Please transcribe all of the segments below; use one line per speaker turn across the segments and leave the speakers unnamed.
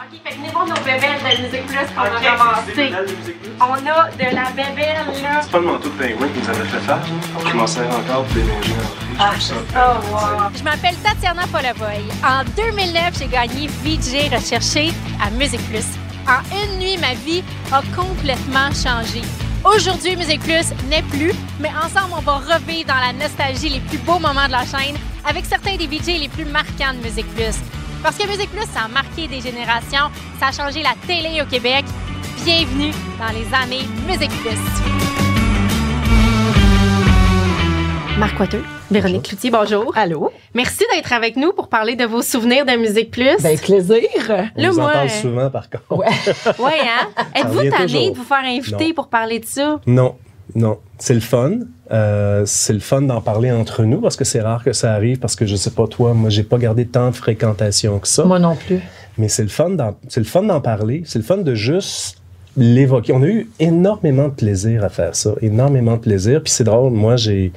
OK, fait que venez voir nos bébelles de Musique Plus qu'on a ramassées. On a de la bébelle, là.
C'est pas le manteau de pingouin qui nous avait fait faire. Je m'en sers encore pour en tout ça.
Oh, wow.
Je m'appelle Tatiana Polavoy. En 2009, j'ai gagné VJ recherché à Musique Plus. En une nuit, ma vie a complètement changé. Aujourd'hui, Musique Plus n'est plus, mais ensemble, on va revivre dans la nostalgie les plus beaux moments de la chaîne avec certains des VJ les plus marquants de Musique Plus. Parce que Musique Plus, ça a marqué des générations, ça a changé la télé au Québec. Bienvenue dans les années Musique Plus. Marc Coiteux, Véronique Cloutier, bonjour.
Allô?
Merci d'être avec nous pour parler de vos souvenirs de Musique Plus.
Ben, plaisir.
On
Là,
vous en parle souvent, par contre.
Ouais.
Ouais, hein? Êtes-vous tanné de vous faire inviter
Non.
pour parler de ça?
Non, non. C'est le fun. Euh, c'est le fun d'en parler entre nous parce que c'est rare que ça arrive parce que je sais pas toi, moi j'ai pas gardé tant de fréquentation que ça.
Moi non plus.
Mais c'est le fun d'en, c'est le fun d'en parler. C'est le fun de juste l'évoquer. On a eu énormément de plaisir à faire ça, énormément de plaisir. Puis c'est drôle, moi j'ai,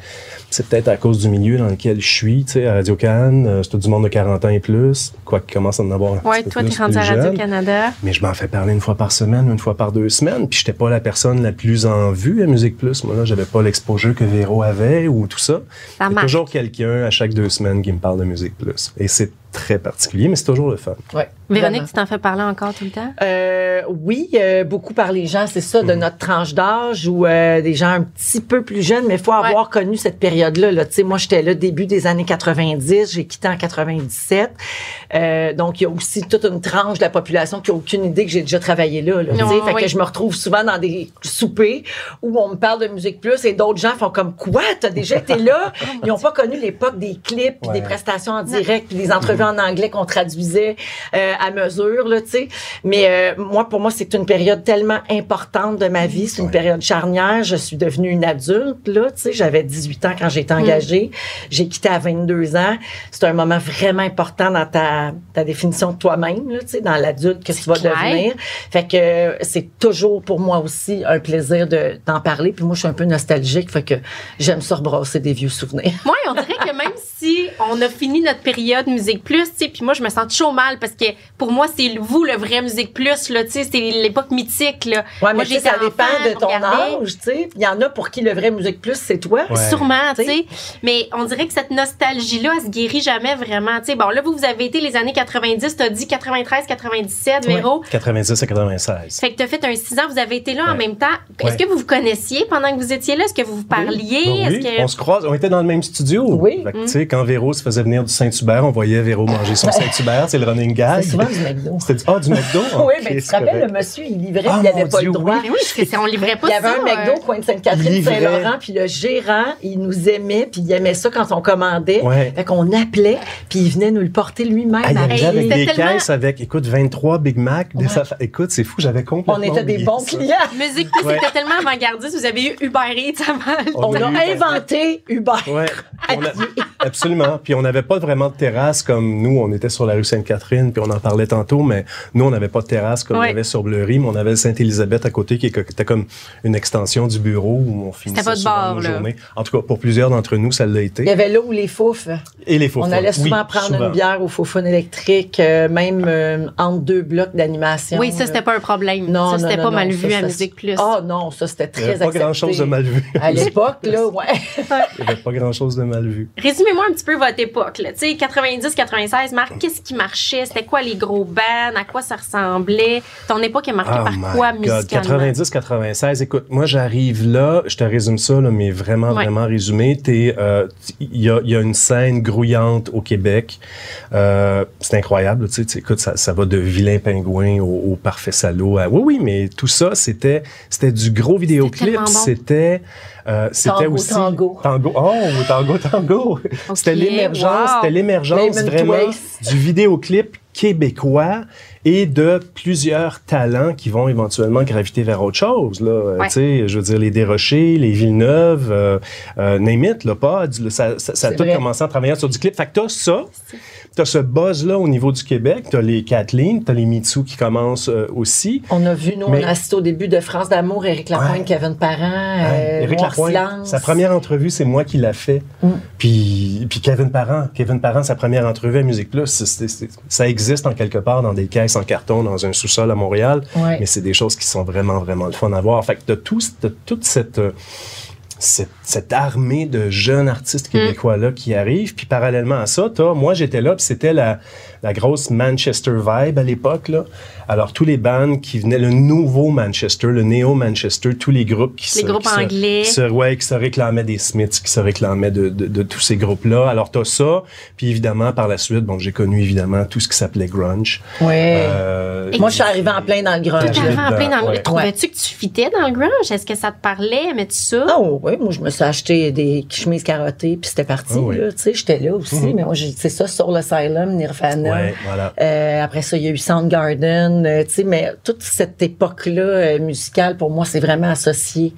c'est peut-être à cause du milieu dans lequel je suis, tu sais, à Radio Cannes, euh, c'est tout du monde de 40 ans et plus, quoi qu'il commence à en avoir un
Ouais,
petit peu
toi, t'es rendu à. Radio-Canada.
Mais je m'en fais parler une fois par semaine, une fois par deux semaines. Puis j'étais pas la personne la plus en vue à Musique Plus. Moi, là, j'avais pas l'exposure que Véro avait ou tout ça. Il y a
marche.
toujours quelqu'un à chaque deux semaines qui me parle de Musique Plus. Et c'est très particulier, mais c'est toujours le fun.
Ouais.
Véronique, tu t'en fais parler encore tout le temps?
Euh, oui, euh, beaucoup par les gens, c'est ça,
Mhm.
de notre tranche d'âge ou euh, des gens un petit peu plus jeunes, mais il faut avoir connu cette période-là. Là. Tu sais, Moi, j'étais là début des années 90, j'ai quitté en 97. Euh, donc, il y a aussi toute une tranche de la population qui a aucune idée que j'ai déjà travaillé là. là, tu sais.
Ouais,
fait que je me retrouve souvent dans des soupers où on me parle de Musique Plus et d'autres gens font comme « Quoi? T'as déjà été là? » Ils n'ont pas connu l'époque des clips, puis
Ouais.
des prestations en direct, puis des entrevues en anglais qu'on traduisait euh, à mesure, là, tu sais. Mais euh, moi, pour moi, c'est une période tellement importante de ma vie. C'est une
Ouais.
période charnière. Je suis devenue une adulte, là, tu sais. J'avais 18 ans quand j'ai été engagée. J'ai quitté à 22 ans. C'est un moment vraiment important dans ta, ta définition de toi-même, là, tu sais, dans l'adulte que tu vas
clair.
devenir. Fait que c'est toujours pour moi aussi un plaisir de, d'en parler. Puis moi, je suis un peu nostalgique. Fait que j'aime ça rebrasser des vieux souvenirs.
Moi, on dirait que même si on a fini notre période Musique Plus, tu sais, puis moi, je me sens toujours mal parce que pour moi, c'est vous le vrai Musique Plus, là, tu sais, c'est l'époque mythique, là.
Ouais, mais
moi,
tu sais, ça dépend de ton âge, tu sais. Il y en a pour qui le vrai Musique Plus, c'est toi.
Ouais.
Sûrement, tu
sais.
Mais on dirait que cette nostalgie-là, elle se guérit jamais vraiment. Tu sais, bon, là, vous, vous avez été les années 90, t'as dit 93, 97, Véro?
90 à 96.
Fait que t'as fait un 6 ans, vous avez été là en
Ouais.
même temps. Est-ce
Ouais.
que vous vous connaissiez pendant que vous étiez là? Est-ce que vous vous parliez?
Oui,
que...
on se croise, on était dans le même studio.
Oui.
Fait que, tu sais, quand Véro se faisait venir du Saint-Hubert, on voyait Véro manger son Saint-Hubert, c'est le running gag.
C'est souvent du McDo.
C'était du, ah, du McDo?
oui, mais tu te rappelles,
correct.
le monsieur, il livrait,
Ah,
il n'avait
mon
pas
Dieu,
le droit.
Mais oui, parce que c'est- on livrait pas
Il y avait
ça.
un McDo,
euh.
coin de Sainte-Catherine,
Livrait.
Saint-Laurent, puis le gérant, il nous aimait, puis il aimait ça quand on commandait.
Ouais.
Fait qu'on appelait, puis il venait nous le porter lui-même.
Ah, il
à
arrivait avec des
tellement-
caisses avec, écoute, 23 Big Mac.
Ouais.
Écoute, c'est fou, j'avais complètement
On était des bons
ça.
clients.
Musique
Ouais.
c'était tellement avant-gardiste. Vous avez eu Uber Eats avant.
On
On
a
inventé Uber.
Ouais, on a- absolument. Puis on n'avait pas vraiment de terrasse comme nous. On était sur la rue Sainte-Catherine, puis on en parlait tantôt, mais nous, on n'avait pas de terrasse comme
Ouais.
il y avait sur Bleury, mais on avait Sainte-Élisabeth à côté qui était comme une extension du bureau où on finissait
votre
souvent
bar,
nos
là.
journées. En tout cas, pour plusieurs d'entre nous, ça l'a
Il y
été.
avait là où les fouf.
Et les faux
On allait souvent prendre une bière au Faux-Fun électrique, euh, même euh, entre deux blocs d'animation.
Oui, ça, c'était pas un problème.
Non,
ça, c'était pas
non,
mal vu à Musique Plus.
Ah non, ça c'était
Il
très
n'y avait pas grand-chose de mal vu.
À l'époque, là, ouais.
Il n'y avait pas grand-chose de mal vu.
Résumez-moi un petit peu votre époque. là. Tu sais, 90, 96, Marc, qu'est-ce qui marchait? C'était quoi les gros bands? À quoi ça ressemblait? Ton époque est marquée
Oh
par quoi
God.
musicalement?
90, 96. Écoute, moi, j'arrive là, je te résume ça, là, mais vraiment,
Ouais.
vraiment résumé. Euh, Il y, a, il y a une scène grouillante au Québec. Euh, c'est incroyable. Tu sais, écoute, ça, ça va de vilain pingouin au, au parfait salaud. à- oui, oui, mais tout ça, c'était, c'était du gros vidéoclip. C'était, euh, c'était
Tango,
aussi
tango.
tango. Oh, tango, tango. C'était l'émergence,
wow.
c'était l'émergence vraiment
Twist.
du vidéoclip québécois et de plusieurs talents qui vont éventuellement graviter vers autre chose. Là. Euh,
Ouais.
Tu sais, je veux dire, les Desrochers, les Villeneuve, euh, euh, name it, le Pod, ça, ça, ça a tout
vrai.
commencé à travailler sur du clip. Fait que t'as ça. as ce buzz-là au niveau du Québec. Tu as les Kathleen, tu as les Mitsu qui commencent euh, aussi.
On a vu, nous,
Mais-
on a assisté au début de France d'amour, Éric Lapointe,
Ouais.
Kevin Parent,
Ouais,
euh,
Éric Lapointe, sa première entrevue, c'est moi qui l'a fait.
Mm.
Puis, puis Kevin Parent, Kevin Parent, sa première entrevue à Musique Plus, ça existe en quelque part dans des caisses en carton dans un sous-sol à Montréal.
Ouais.
Mais c'est des choses qui sont vraiment, vraiment le fun à voir. Fait que t'as tout, t'as toute cette, euh, cette, cette armée de jeunes artistes québécois-là qui arrivent. Puis parallèlement à ça, moi j'étais là, puis c'était la, la grosse Manchester vibe à l'époque. Là. Alors tous les bands qui venaient, le nouveau Manchester, le néo-Manchester, tous les groupes qui
Les
se,
groupes
qui se-
anglais.
qui se, ouais, qui se réclamaient des Smiths, qui se réclamaient de, de, de tous ces groupes-là. Alors t'as ça, puis évidemment par la suite, bon j'ai connu évidemment tout ce qui s'appelait grunge.
Ouais.
Euh,
Moi, je suis arrivée en plein dans le grunge.
Arrivé en plein dans le-
ouais.
Trouvais-tu que tu fitais dans le grunge? Est-ce que ça te parlait? Aimais-tu ça?
Ah oui, moi je me suis acheté des chemises carottées puis c'était parti
Ah oui.
là, tu sais, j'étais là aussi, mais moi j'ai c'est ça sur l'Asylum, Nirvana.
Ouais, voilà.
Euh, après ça, il y a eu Soundgarden, euh, tu sais, mais toute cette époque-là euh, musicale, pour moi, c'est vraiment associé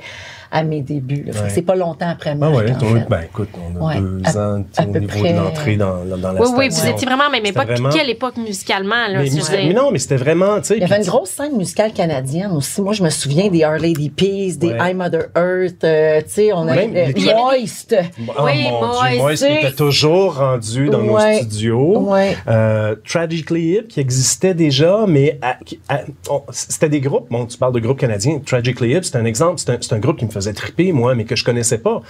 à mes débuts.
Ouais.
c'est pas longtemps après
Ah
Marc,
ouais,
fait.
ben écoute, on a
Ouais,
deux
à-
ans
à
au
peu
niveau
près.
de l'entrée dans, dans, dans la
oui, oui, vous étiez vraiment à la même époque.
vraiment-
Quelle époque musicalement? Là,
Mais, non, mais c'était vraiment, tu sais.
Il y avait une grosse scène musicale canadienne aussi. Moi, je me souviens des Our Lady Peace, des
Ouais.
I Mother Earth, euh, tu sais, on avait
Même
euh,
les-
Moist.
Oh
Oui,
mon
moi,
Dieu, moi,
tu sais.
était toujours rendu dans nos
Ouais.
studios.
Ouais.
Euh, Tragically Hip qui existait déjà, mais c'était des groupes. Bon, tu parles de groupes canadiens. Tragically Hip, c'est un exemple. C'est un, c'est un groupe qui me faisait triper, moi, mais que je connaissais pas.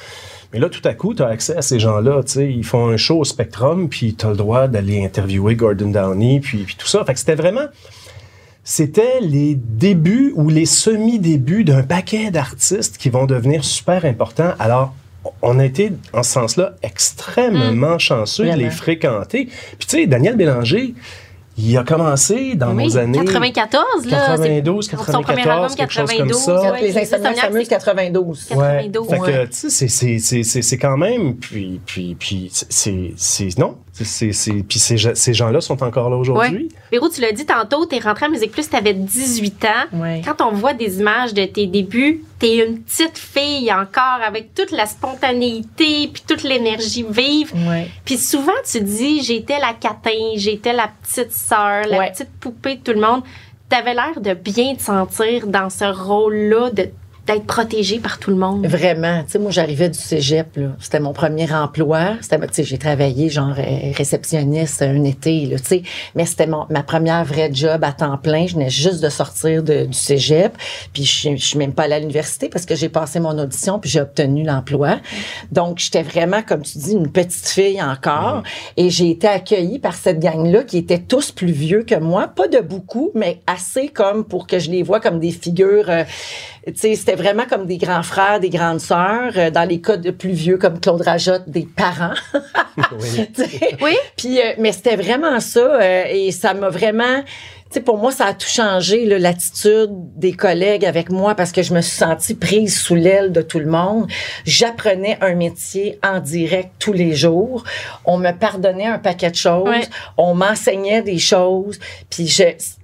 Mais là, tout à coup, tu as accès à ces gens-là. Tu sais, ils font un show au Spectrum, puis tu as le droit d'aller interviewer Gordon Downey, puis, puis tout ça. Fait que c'était vraiment c'était les débuts ou les semi-débuts d'un paquet d'artistes qui vont devenir super importants. Alors, on a été, en ce sens-là, extrêmement chanceux de les
Vraiment.
fréquenter. Puis, tu sais, Daniel Bélanger, il a commencé dans
Oui,
nos années...
94, là.
92,
c'est- Son premier album,
94, quelque chose comme
92.
ça.
ouais,
les fameuses
c'est
92.
Ouais.
92.
Fait que, tu sais, c'est- c'est- c'est- c'est quand même, puis, puis, puis, c'est, c'est, non, puis ces, gens- ces gens-là sont encore là aujourd'hui.
Ouais. Véro, tu l'as dit tantôt, t'es rentrée à Musique Plus, t'avais 18 ans.
Ouais.
Quand on voit des images de tes débuts, t'es une petite fille encore avec toute la spontanéité puis toute l'énergie vive.
Ouais.
Puis souvent, tu dis, j'étais la catin, j'étais la petite sœur, la
Ouais.
petite poupée de tout le monde. T'avais l'air de bien te sentir dans ce rôle-là, de d'être protégée par tout le monde.
Vraiment. Tu sais, moi, j'arrivais du cégep, là. C'était mon premier emploi. C'était, tu sais, j'ai travaillé, genre, euh, réceptionniste un été, là, tu sais. Mais c'était mon, ma première vraie job à temps plein. Je venais juste de sortir de- du cégep. Puis, je, suis- je suis même pas allée à l'université parce que j'ai passé mon audition puis j'ai obtenu l'emploi. Donc, j'étais vraiment, comme tu dis, une petite fille encore. Et j'ai été accueillie par cette gang-là qui étaient tous plus vieux que moi. Pas de beaucoup, mais assez comme pour que je les vois comme des figures, euh, tu sais, c'était vraiment comme des grands frères, des grandes sœurs. Euh, dans les cas de plus vieux, comme Claude Rajotte, des parents.
Oui.
Oui.
Puis, euh, mais c'était vraiment ça. euh, et ça m'a vraiment... Sais, pour moi, ça a tout changé, l'attitude des collègues avec moi parce que je me suis sentie prise sous l'aile de tout le monde. J'apprenais un métier en direct tous les jours. On me pardonnait un paquet de choses.
Ouais.
On m'enseignait des choses. Puis,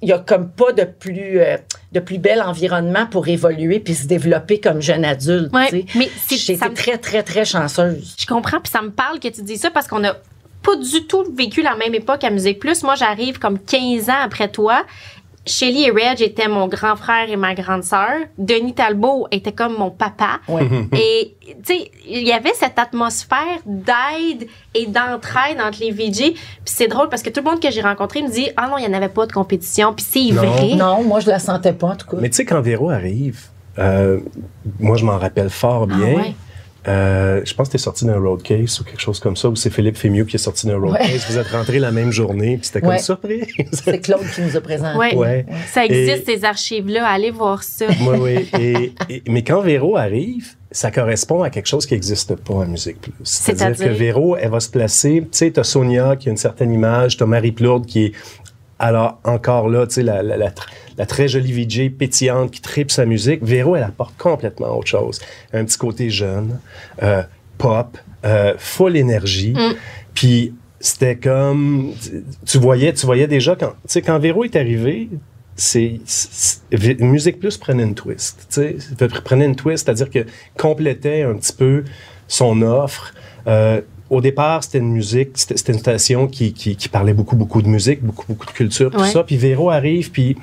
il y a comme pas de plus, euh, de plus bel environnement pour évoluer puis se développer comme jeune adulte.
Ouais, mais me-
très, très, très chanceuse.
Je comprends, puis ça me parle que tu dis ça parce qu'on a pas du tout vécu la même époque à Musique Plus. Moi, j'arrive comme 15 ans après toi. Shelly et Reg étaient mon grand frère et ma grande sœur. Denis Talbot était comme mon papa.
Ouais.
Et, tu sais, il y avait cette atmosphère d'aide et d'entraide entre les VJ. Puis c'est drôle parce que tout le monde que j'ai rencontré me dit Ah non, il n'y en avait pas de compétition. Puis c'est
Non.
vrai.
Non, moi, je la sentais pas, en tout cas.
Mais tu sais, quand Véro arrive, euh, moi, je m'en rappelle fort bien.
Ah ouais.
Euh, je pense que tu es sorti d'un road case ou quelque chose comme ça, ou c'est Philippe Fémieux qui est sorti d'un road
Ouais.
case. Vous êtes rentrés la même journée, puis c'était comme
Ouais.
surprise.
C'est Claude qui nous a présenté.
Ouais.
Ouais.
Ça existe,
Et-
ces archives-là. Allez voir ça.
Oui, oui. Et, et- mais quand Véro arrive, ça correspond à quelque chose qui n'existe pas à Musique Plus. C'est-à-dire que Véro, elle va se placer. Tu sais, tu as Sonia qui a une certaine image, tu as Marie Plourde qui est. Alors, encore là, tu sais, la, la, la, la très jolie VJ pétillante qui tripe sa musique. Véro, elle apporte complètement autre chose. Un petit côté jeune, euh, pop, euh, full énergie. Puis c'était comme tu- voyais tu voyais déjà quand tu sais quand Véro est arrivé c'est Musique Plus prenait une twist tu sais prenait une twist c'est-à-dire que complétait un petit peu son offre euh, au départ, c'était une musique, c'était c'était une station qui, qui, qui parlait beaucoup, beaucoup de musique, beaucoup, beaucoup de culture, tout
Ouais.
ça. Puis Véro arrive, puis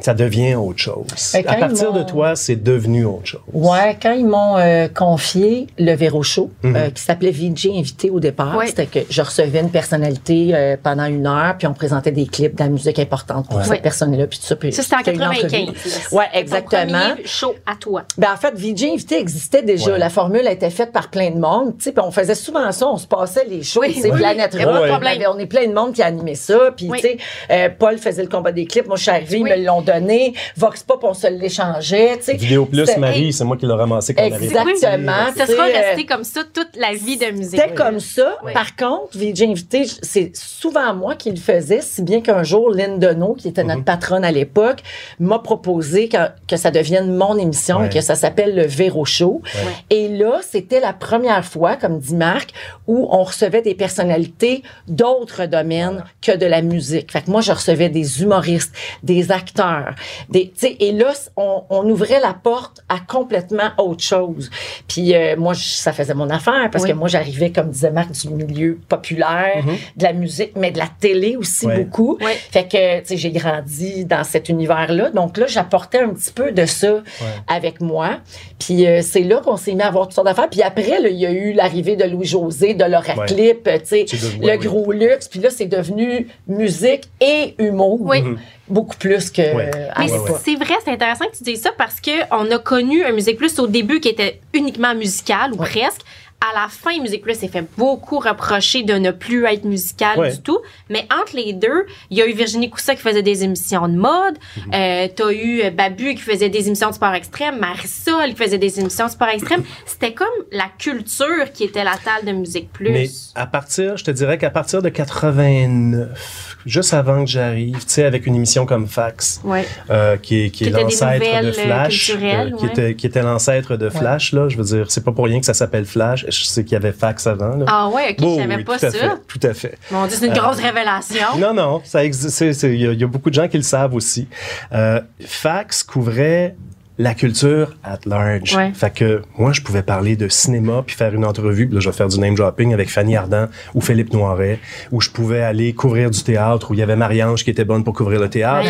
ça devient autre chose.
Quand
à partir de toi, c'est devenu autre chose.
Ouais, quand ils m'ont euh, confié le Véro Show,
Mhm.
euh, qui s'appelait VJ Invité au départ,
Ouais.
c'était que je recevais une personnalité euh, pendant une heure, puis on présentait des clips de la musique importante pour
Ouais.
cette personne-là, puis tout ça. puis
Ça, c'était en
c'était une entrevue.
95.
Ouais,
Ton
exactement.
premier show à toi.
Ben, en fait, VJ Invité existait déjà.
Ouais.
La formule a été faite par plein de monde. Tu sais, puis on faisait souvent ça. On se passait les shows.
Oui,
tu sais,
oui.
Planète Rock. On, est plein de monde qui a animé ça. Puis,
Oui.
tu sais, euh, Paul faisait le combat des clips. Moi, je suis arrivée,
Oui.
ils me l'ont donné. Vox Pop, on se l'échangeait.
Vidéo Plus, Marie, c'est moi qui l'ai ramassé quand.
Exactement.
Ça sera resté comme ça toute la vie de musique.
C'était comme ça.
Oui.
Par contre, VJ Invité, c'est souvent moi qui le faisais, si bien qu'un jour, Lynn Deneau, qui était
Mhm.
notre patronne à l'époque, m'a proposé que, que ça devienne mon émission
Ouais.
et que ça s'appelle le Véro Show. Et là, c'était la première fois, comme dit Marc, où on recevait des personnalités d'autres domaines que de la musique. Fait que moi, je recevais des humoristes, des acteurs, des, et là, on, on ouvrait la porte à complètement autre chose. Puis euh, moi, je- ça faisait mon affaire parce
Oui.
que moi, j'arrivais, comme disait Marc, du milieu populaire, de la musique, mais de la télé aussi beaucoup. Fait que, tu sais, j'ai grandi dans cet univers-là. Donc là, j'apportais un petit peu de ça avec moi. Puis euh, c'est là qu'on s'est mis à avoir toutes sortes d'affaires. Puis après, il y a eu l'arrivée de Louis-José, de Laura. Clip, tu sais,
C'est devenu-
le gros luxe. Puis là, c'est devenu musique et humour.
Oui.
Beaucoup plus que
Ouais.
Mais c'est vrai, c'est intéressant que tu dises ça parce que on a connu un Musique Plus au début qui était uniquement musical ou
Ouais.
presque. À la fin, Musique Plus s'est fait beaucoup reprocher de ne plus être musical
Ouais.
du tout. Mais entre les deux, il y a eu Virginie Coussa qui faisait des émissions de mode.
Mhm.
Euh, T'as eu euh, Babu qui faisait des émissions de sport extrême. Marisol qui faisait des émissions de sport extrême. C'était comme la culture qui était la table de Musique Plus.
Mais à partir, je te dirais qu'à partir de 89, juste avant que j'arrive, tu sais, avec une émission comme Fax,
Ouais.
euh, qui est, qui l'ancêtre de
euh,
Flash,
culturelles,
qui,
ouais.
était, qui était l'ancêtre de Flash, là, je veux dire, c'est pas pour rien que ça s'appelle Flash, je sais qu'il y avait Fax avant, là.
Ah ouais, ok,
Oh,
je savais
oui,
pas
tout à
ça.
fait, tout à fait.
Mon Dieu, c'est une grosse révélation.
Non, non, ça existe. Il y, a- il y a beaucoup de gens qui le savent aussi. Euh, Fax couvrait la culture at large.
Ouais.
Fait que moi, je pouvais parler de cinéma puis faire une entrevue. Puis là, je vais faire du name dropping avec Fanny Ardant ou Philippe Noiret. Ou je pouvais aller couvrir du théâtre où il y avait Marie-Ange qui était bonne pour couvrir le théâtre.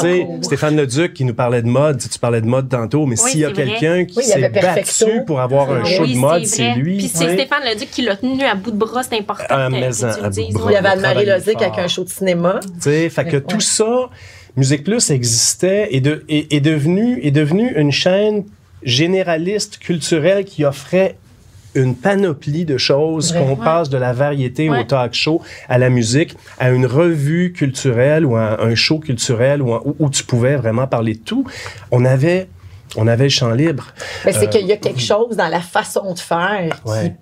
Sais, Stéphane Leduc qui nous parlait de mode. Tu parlais de mode tantôt, mais
Oui,
s'il y a quelqu'un qui
Oui,
s'est battu pour avoir un show
oui,
de mode,
c'est
lui.
Puis c'est. Stéphane Leduc qui l'a tenu à bout de bras, c'est important
Ah,
que, que tu
à bout de bras.
Il y avait Anne-Marie Lozic avec un show de cinéma.
Tu sais, fait que tout ça, Musique Plus existait et de, est, est devenu est devenu une chaîne généraliste culturelle qui offrait une panoplie de choses, qu'on passe de la variété
Ouais.
au talk show, à la musique, à une revue culturelle ou à un show culturel où, où tu pouvais vraiment parler de tout. On avait, on avait le champ libre.
Mais c'est
Euh,
qu'il y a quelque chose dans la façon de faire qui
Ouais.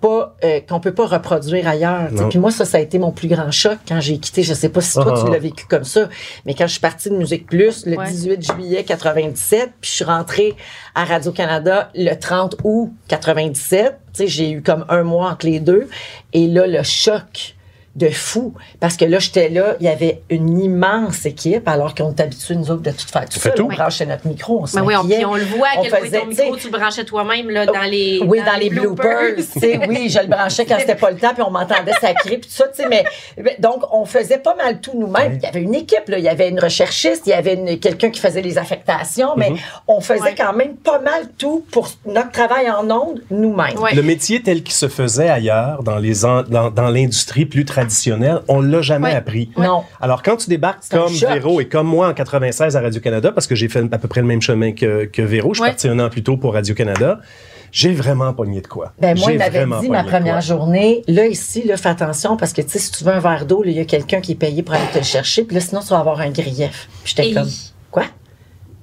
euh, qu'on peut pas reproduire ailleurs. tu sais.
Non.
Puis moi ça ça a été mon plus grand choc quand j'ai quitté. Je sais pas si toi
Ah,
tu
ah.
l'as vécu comme ça, mais quand je suis partie de Musique Plus le
Ouais.
18 juillet 97, puis je suis rentrée à Radio Canada le 30 août 97. Tu sais j'ai eu comme un mois entre les deux et là le choc de fou parce que là j'étais là il y avait une immense équipe alors qu'on est habitués nous autres de tout faire tout seul
tout.
on branchait notre micro on se
Mais oui, on, puis on le voit à quel point
faisait,
ton micro,
tu
le branchais toi-même là, dans les
oui, dans, les bloopers. tu sais, oui, je le branchais quand c'était pas le temps, puis on m'entendait sacrer, puis tout ça, tu sais, mais mais donc on faisait pas mal tout nous-mêmes. Il y avait une équipe, là, il y avait une recherchiste, il y avait une- quelqu'un qui faisait les affectations, mais on faisait
Ouais.
quand même pas mal tout pour notre travail en ondes nous-mêmes.
Ouais.
Le métier tel qu'il se faisait ailleurs, dans les en- dans, dans l'industrie plus traditionnelle, on l'a jamais
Ouais.
appris.
Non.
Alors, quand tu débarques comme. Véro et comme moi en 96 à Radio-Canada, parce que j'ai fait à peu près le même chemin que, que Véro, je suis
Ouais.
parti un an plus tôt pour Radio-Canada, j'ai vraiment pogné de quoi.
Ben moi,
J'ai
il m'avait dit ma première journée, là, ici, là, fais attention, parce que, tu sais, si tu veux un verre d'eau, il y a quelqu'un qui est payé pour aller te le chercher, puis là, sinon, tu vas avoir un grief. Puis j'étais comme?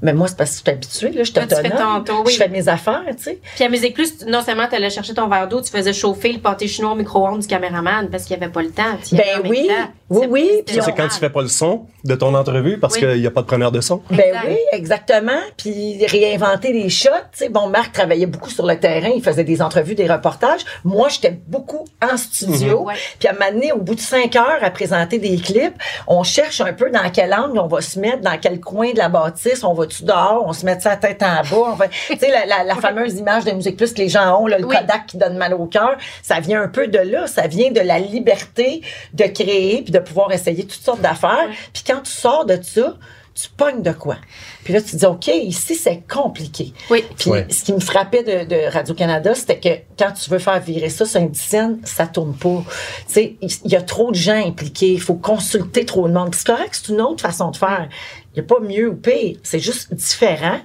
Mais moi, c'est parce que je suis habituée, là, je suis
Toi, tu fais
autonome.
ton tour, oui.
Je fais mes affaires, tu sais.
Puis à Musique Plus, non seulement tu allais chercher ton verre d'eau, tu faisais chauffer le pâté chinois au micro-ondes du caméraman parce qu'il n'y avait pas le temps.
Ben oui,
temps.
Oui, oui. Puis
c'est quand tu fais pas le son de ton entrevue parce
Oui.
qu'il n'y a pas de preneur de son.
Ben
Exact.
oui, exactement. Puis réinventer les shots. Tu sais, bon, Marc travaillait beaucoup sur le terrain, il faisait des entrevues, des reportages. Moi, j'étais beaucoup en studio.
Mhm. Ouais.
Puis à donné, au bout de cinq heures à présenter des clips, on cherche un peu dans quel angle on va se mettre, dans quel coin de la bâtisse, on va-tu dehors, on se met sa tête en bas. On va... tu sais, la, la, la fameuse image de Musique Plus que les gens ont, là, le
Oui.
Kodak qui donne mal au cœur, ça vient un peu de là. Ça vient de la liberté de créer puis de pouvoir essayer toutes sortes d'affaires. Puis quand tu sors de ça, tu pognes de quoi? Puis là, tu te dis, OK, ici, c'est compliqué.
Oui.
Puis
Ouais.
ce qui me frappait de, de Radio-Canada, c'était que quand tu veux faire virer ça sur une scène, ça tourne pas. Tu sais, il y a trop de gens impliqués. Il faut consulter trop de monde. Puis c'est correct, c'est une autre façon de faire. Il n'y a pas mieux ou pire. C'est juste différent.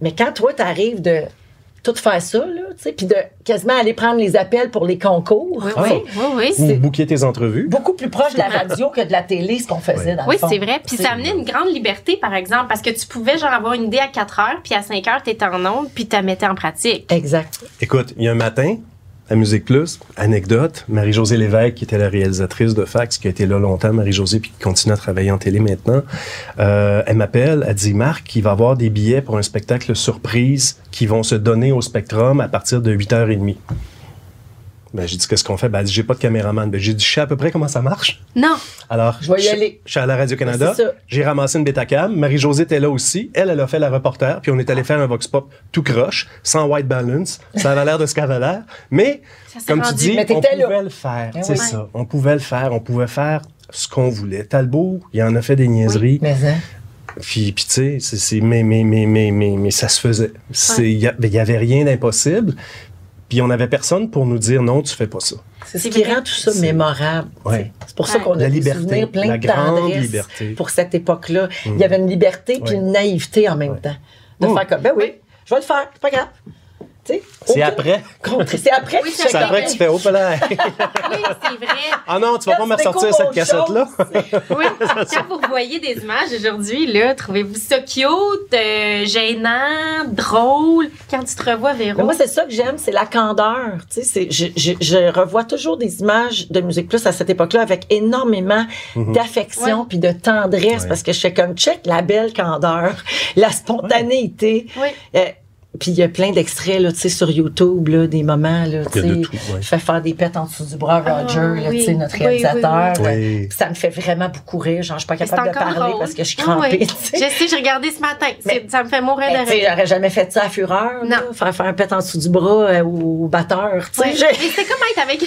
Mais quand toi, tu arrives de tout faire ça, là, tu sais, puis de quasiment aller prendre les appels pour les concours.
Oui, oui, oui, oui.
Ou
C'est-
booker tes entrevues.
Beaucoup plus proche de la radio que de la télé, ce qu'on faisait dans
Oui,
le fond.
c'est vrai. Puis ça amenait une grande liberté, par exemple, parce que tu pouvais genre avoir une idée à 4 heures, puis à 5 heures, tu étais en onde, puis tu la mettais en pratique.
Exact.
Écoute, il y a un matin, à Musique Plus, anecdote, Marie-Josée Lévesque, qui était la réalisatrice de Fax, qui a été là longtemps, Marie-Josée, puis qui continue à travailler en télé maintenant, euh, elle m'appelle, elle dit, Marc, il va avoir des billets pour un spectacle surprise qui vont se donner au Spectrum à partir de 8h30. Ben, j'ai dit, qu'est-ce qu'on fait? Ben, elle dit, j'ai pas de caméraman. Ben, j'ai dit, je sais à peu près comment ça marche.
Non.
Alors,
Je vais y aller.
Je suis allé à Radio-Canada.
C'est ça.
J'ai ramassé une Betacam. Marie-Josée était là aussi. Elle, elle a fait la reporter. Puis on est allé faire un vox pop tout croche, sans white balance. Ça avait l'air de ce qu'elle avait l'air. Mais, comme tu dis, on
là.
pouvait le faire.
Eh
C'est
oui.
ça. On pouvait le faire. On pouvait faire ce qu'on voulait. Talbot, il en a fait des niaiseries.
Mais hein?
Puis, puis tu sais, c'est, c'est- mais, mais, mais, mais, mais, mais ça se faisait. Il y, a- il y avait rien d'impossible. Puis on n'avait personne pour nous dire non, tu fais pas ça.
C'est ce qui rend tout ça mémorable.
Ouais.
C'est pour ça qu'on a
La
des
liberté,
souvenirs pleins
la
de
grande liberté.
pour cette époque-là. Il y avait une liberté puis
Ouais.
une naïveté en même temps. De
Mm.
faire comme, ben oui, je vais le faire, c'est pas grave.
C'est après.
contre- C'est après.
Oui,
que
c'est
tu
C'est
fais
après que tu fais, oh, là.
Oui, c'est vrai.
Ah non, tu vas
Quand
pas me ressortir cette cassette-là.
Oui, quand vous voyez des images aujourd'hui, là, trouvez-vous ça cute, euh, gênant, drôle, quand tu te revois, Véro?
Mais moi, c'est ça que j'aime, c'est la candeur. Tu sais, je, je, je revois toujours des images de Musique Plus à cette époque-là avec énormément d'affection
Ouais.
puis de tendresse
Ouais.
parce que je fais comme check la belle candeur, la spontanéité.
Oui.
Euh, puis il y a plein d'extraits là, tu sais, sur YouTube, là, des moments. Là, tu
Il y a de
sais,
tout, ouais.
Je fais faire des pets en dessous du bras à Roger,
Ah,
là,
oui.
tu sais, notre
Oui,
réalisateur.
oui, oui. Oui.
puis Ça me fait vraiment beaucoup rire. Genre, je suis pas
c'est
capable de parler
drôle.
parce que je suis
Ah
crampée.
Je sais, j'ai regardé ce matin. C'est- ça me fait mourir de
tu sais,
rire.
j'aurais jamais fait ça à fureur, là,
Non.
faire faire un pet en dessous du bras euh, au batteur.
c'était comme être avec.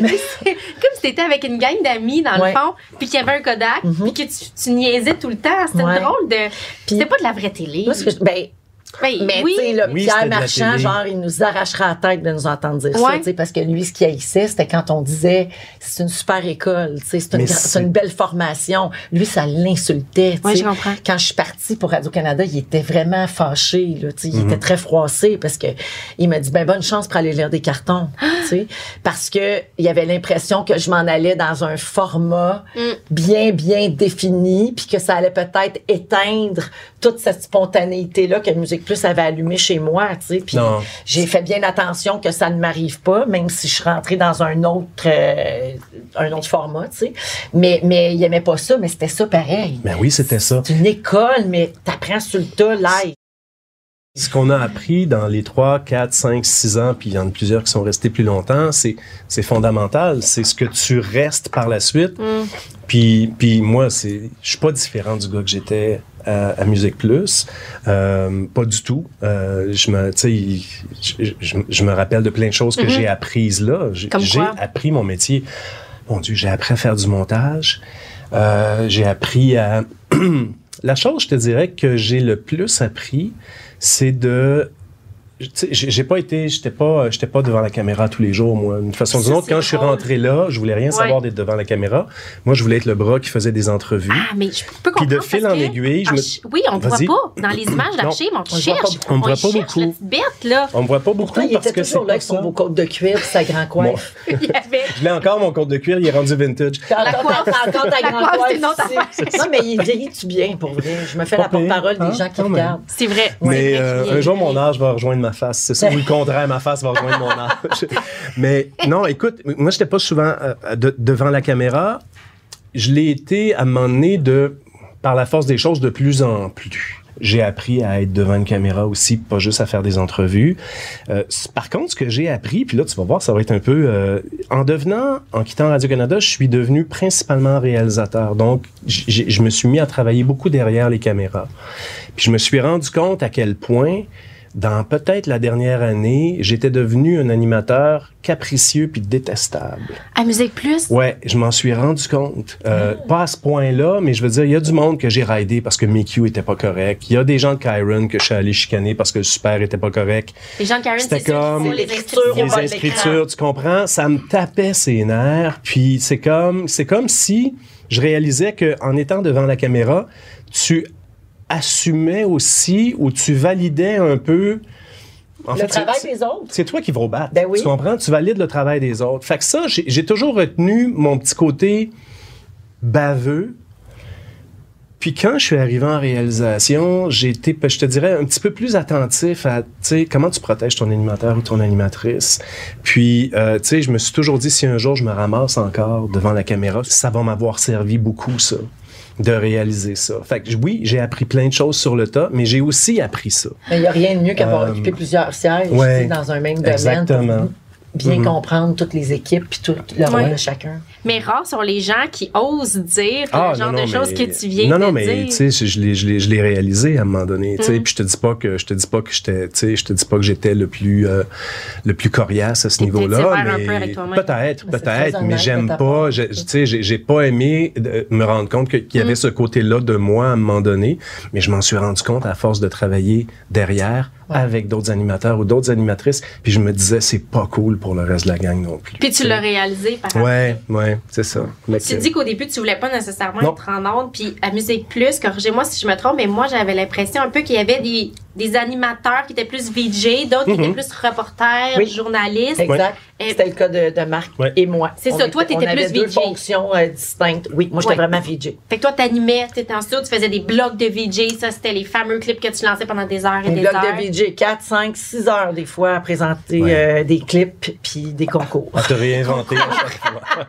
Mais c'est comme si t'étais avec une gang d'amis, dans
Ouais.
le fond, puis qu'il y avait un Kodak, puis que tu, tu niaisais tout le temps. C'était
Ouais.
drôle de. C'était pas de la vraie télé.
Moi, ce que je- ben,
Ben,
mais
oui.
tu sais, là,
Oui,
Pierre
la
Marchand, genre, il nous arrachera la tête de nous entendre dire ça,
Ouais.
tu sais, parce que lui, ce qu'il haïssait, c'était quand on disait, c'est une super école, tu sais, c'est une,
Mais
une belle formation. Lui, ça l'insultait, tu
Ouais,
sais.
je comprends.
Quand je suis partie pour Radio-Canada, il était vraiment fâché, là, tu sais, il
Mhm.
était très froissé parce que il m'a dit, ben, bonne chance pour aller lire des cartons, tu sais, parce que il avait l'impression que je m'en allais dans un format
Mm.
bien, bien défini, puis que ça allait peut-être éteindre toute cette spontanéité-là que Musique Plus avait allumée chez moi, tu sais. Puis j'ai fait bien attention que ça ne m'arrive pas, même si je suis rentrée dans un autre, euh, un autre format, tu sais. Mais, mais il aimait pas ça, mais c'était ça pareil.
Ben oui, c'était ça.
C'est une école, mais t'apprends sur le tas live.
Ce qu'on a appris dans les 3, 4, 5, 6 ans, puis il y en a plusieurs qui sont restés plus longtemps, c'est, c'est fondamental. C'est ce que tu restes par la suite.
Mm.
Puis, puis moi, c'est, je suis pas différent du gars que j'étais à, à Musique Plus. Euh, pas du tout. Euh, je me, je, je- je me rappelle de plein de choses que
Mhm.
j'ai apprises là. J'ai, appris mon métier. Mon Dieu, j'ai appris à faire du montage. Euh, j'ai appris à... La chose, je te dirais, que j'ai le plus appris, c'est de... J'ai pas été, j'étais pas, j'étais pas devant la caméra tous les jours, moi. D'une façon ou d'une autre, quand je suis rentré là, je voulais rien
Ouais.
savoir d'être devant la caméra. Moi, je voulais être le bras qui faisait des entrevues.
Ah, mais je peux comprendre.
Puis de fil en aiguille, je me-
Archi- Oui, on ne voit pas. Dans les images d'archives, on
on pas
cherche.
beaucoup.
On me voit pas
cherche,
beaucoup.
la petite bête, là.
On me voit pas beaucoup
Pourtant, il
parce
était
que c'est
toujours là
pas
avec son beau côte de cuir, sa grand coiffe.
Il avait.
Je l'ai encore, mon compte de cuir, il est rendu vintage.
La
encore, encore ta
La
grande
coiffe.
Non, mais il vieillit-tu bien, pour vrai? Je me fais
Pas
la porte-parole
hein,
des gens qui regardent.
C'est vrai.
Mais euh, un jour, mon âge va rejoindre ma face. C'est ça ou le contraire, ma face va rejoindre mon âge. Mais non, écoute, moi, j'étais pas souvent euh, de- devant la caméra. Je l'ai été à un moment donné de, par la force des choses, de plus en plus. J'ai appris à être devant une caméra aussi, pas juste à faire des entrevues. Euh, par contre, ce que j'ai appris, puis là, tu vas voir, ça va être un peu... euh, en devenant, en quittant Radio-Canada, je suis devenu principalement réalisateur. Donc, je me suis mis à travailler beaucoup derrière les caméras. Puis je me suis rendu compte à quel point, dans peut-être la dernière année, j'étais devenu un animateur capricieux puis détestable.
À Musique Plus?
Ouais, je m'en suis rendu compte. Euh, Pas à ce point-là, mais je veux dire, il y a du monde que j'ai raidé parce que Mickey était pas correct. Il y a des gens de Kyron que je suis allé chicaner parce que le super était pas correct.
Les gens de Karen,
C'était comme-
les
on
Les
va
inscritures, tu comprends? Ça me tapait ses nerfs. Puis c'est comme, c'est comme si je réalisais que en étant devant la caméra, tu assumais aussi ou tu validais un peu. En
Le
fait,
travail des autres.
c'est toi qui vas au battre.
Ben oui.
Tu comprends? Tu valides le travail des autres. Fait que ça, j'ai j'ai toujours retenu mon petit côté baveux. Puis quand je suis arrivé en réalisation, j'ai été, ben, je te dirais, un petit peu plus attentif à, tu sais, comment tu protèges ton animateur ou ton animatrice. Puis, euh, tu sais, je me suis toujours dit, si un jour je me ramasse encore devant la caméra, ça va m'avoir servi beaucoup, ça, de réaliser ça. Fait que oui, j'ai appris plein de choses sur le tas, mais j'ai aussi appris ça.
Mais il n'y a rien de mieux qu'avoir
Euh,
occupé plusieurs sièges
ouais,
dans un même domaine.
exactement.
Bien
Mhm.
comprendre toutes les équipes puis tout le rôle
Ouais.
de chacun.
Mais rares sont les gens qui osent dire
Ah,
le genre
non,
de
non,
choses que tu viens
non, non,
de
mais
dire.
tu sais, je, l'ai- je l'ai- je l'ai réalisé à un moment donné. tu sais,
Mm.
Puis je te dis pas que je te dis pas que j'étais, tu sais, je te dis pas que j'étais le plus euh, le plus coriace à ce niveau-là.
sévère un
Mais
peu avec toi-même?
peut-être, peut-être, mais j'aime
de
pas. Tu sais, j'ai pas aimé de me rendre compte que- qu'il y avait
Mm.
ce côté-là de moi à un moment donné, mais je m'en suis rendu compte à force de travailler derrière
Ouais.
avec d'autres animateurs ou d'autres animatrices. Puis je me disais, c'est pas cool pour le reste de la gang non plus.
Puis tu l'as réalisé par
Ouais, ouais, c'est ça. Mais
Tu
que-
dis qu'au début, tu voulais pas nécessairement
Non.
être en onde, puis à Musique Plus, corrigez-moi si je me trompe, mais moi, j'avais l'impression un peu qu'il y avait des, des animateurs qui étaient plus VJ, d'autres qui
Mhm.
étaient plus reporters,
Oui.
journalistes.
Exact.
Et-
C'était le cas de, de Marc
Ouais.
et moi.
C'est
On
ça,
était-
toi, t'étais
on avait
plus
deux
VJ.
fonctions euh, distinctes. Oui, moi, j'étais
Ouais.
vraiment VJ.
Fait que toi, t'animais, t'étais en studio, tu faisais des blogs de VJ, ça, c'était les fameux clips que tu lançais pendant des heures et
Un
des
blog
heures.
de VJ, 4, 5, 6 heures des fois à présenter
Ouais.
euh, des clips puis des concours.
À te réinventer à chaque fois.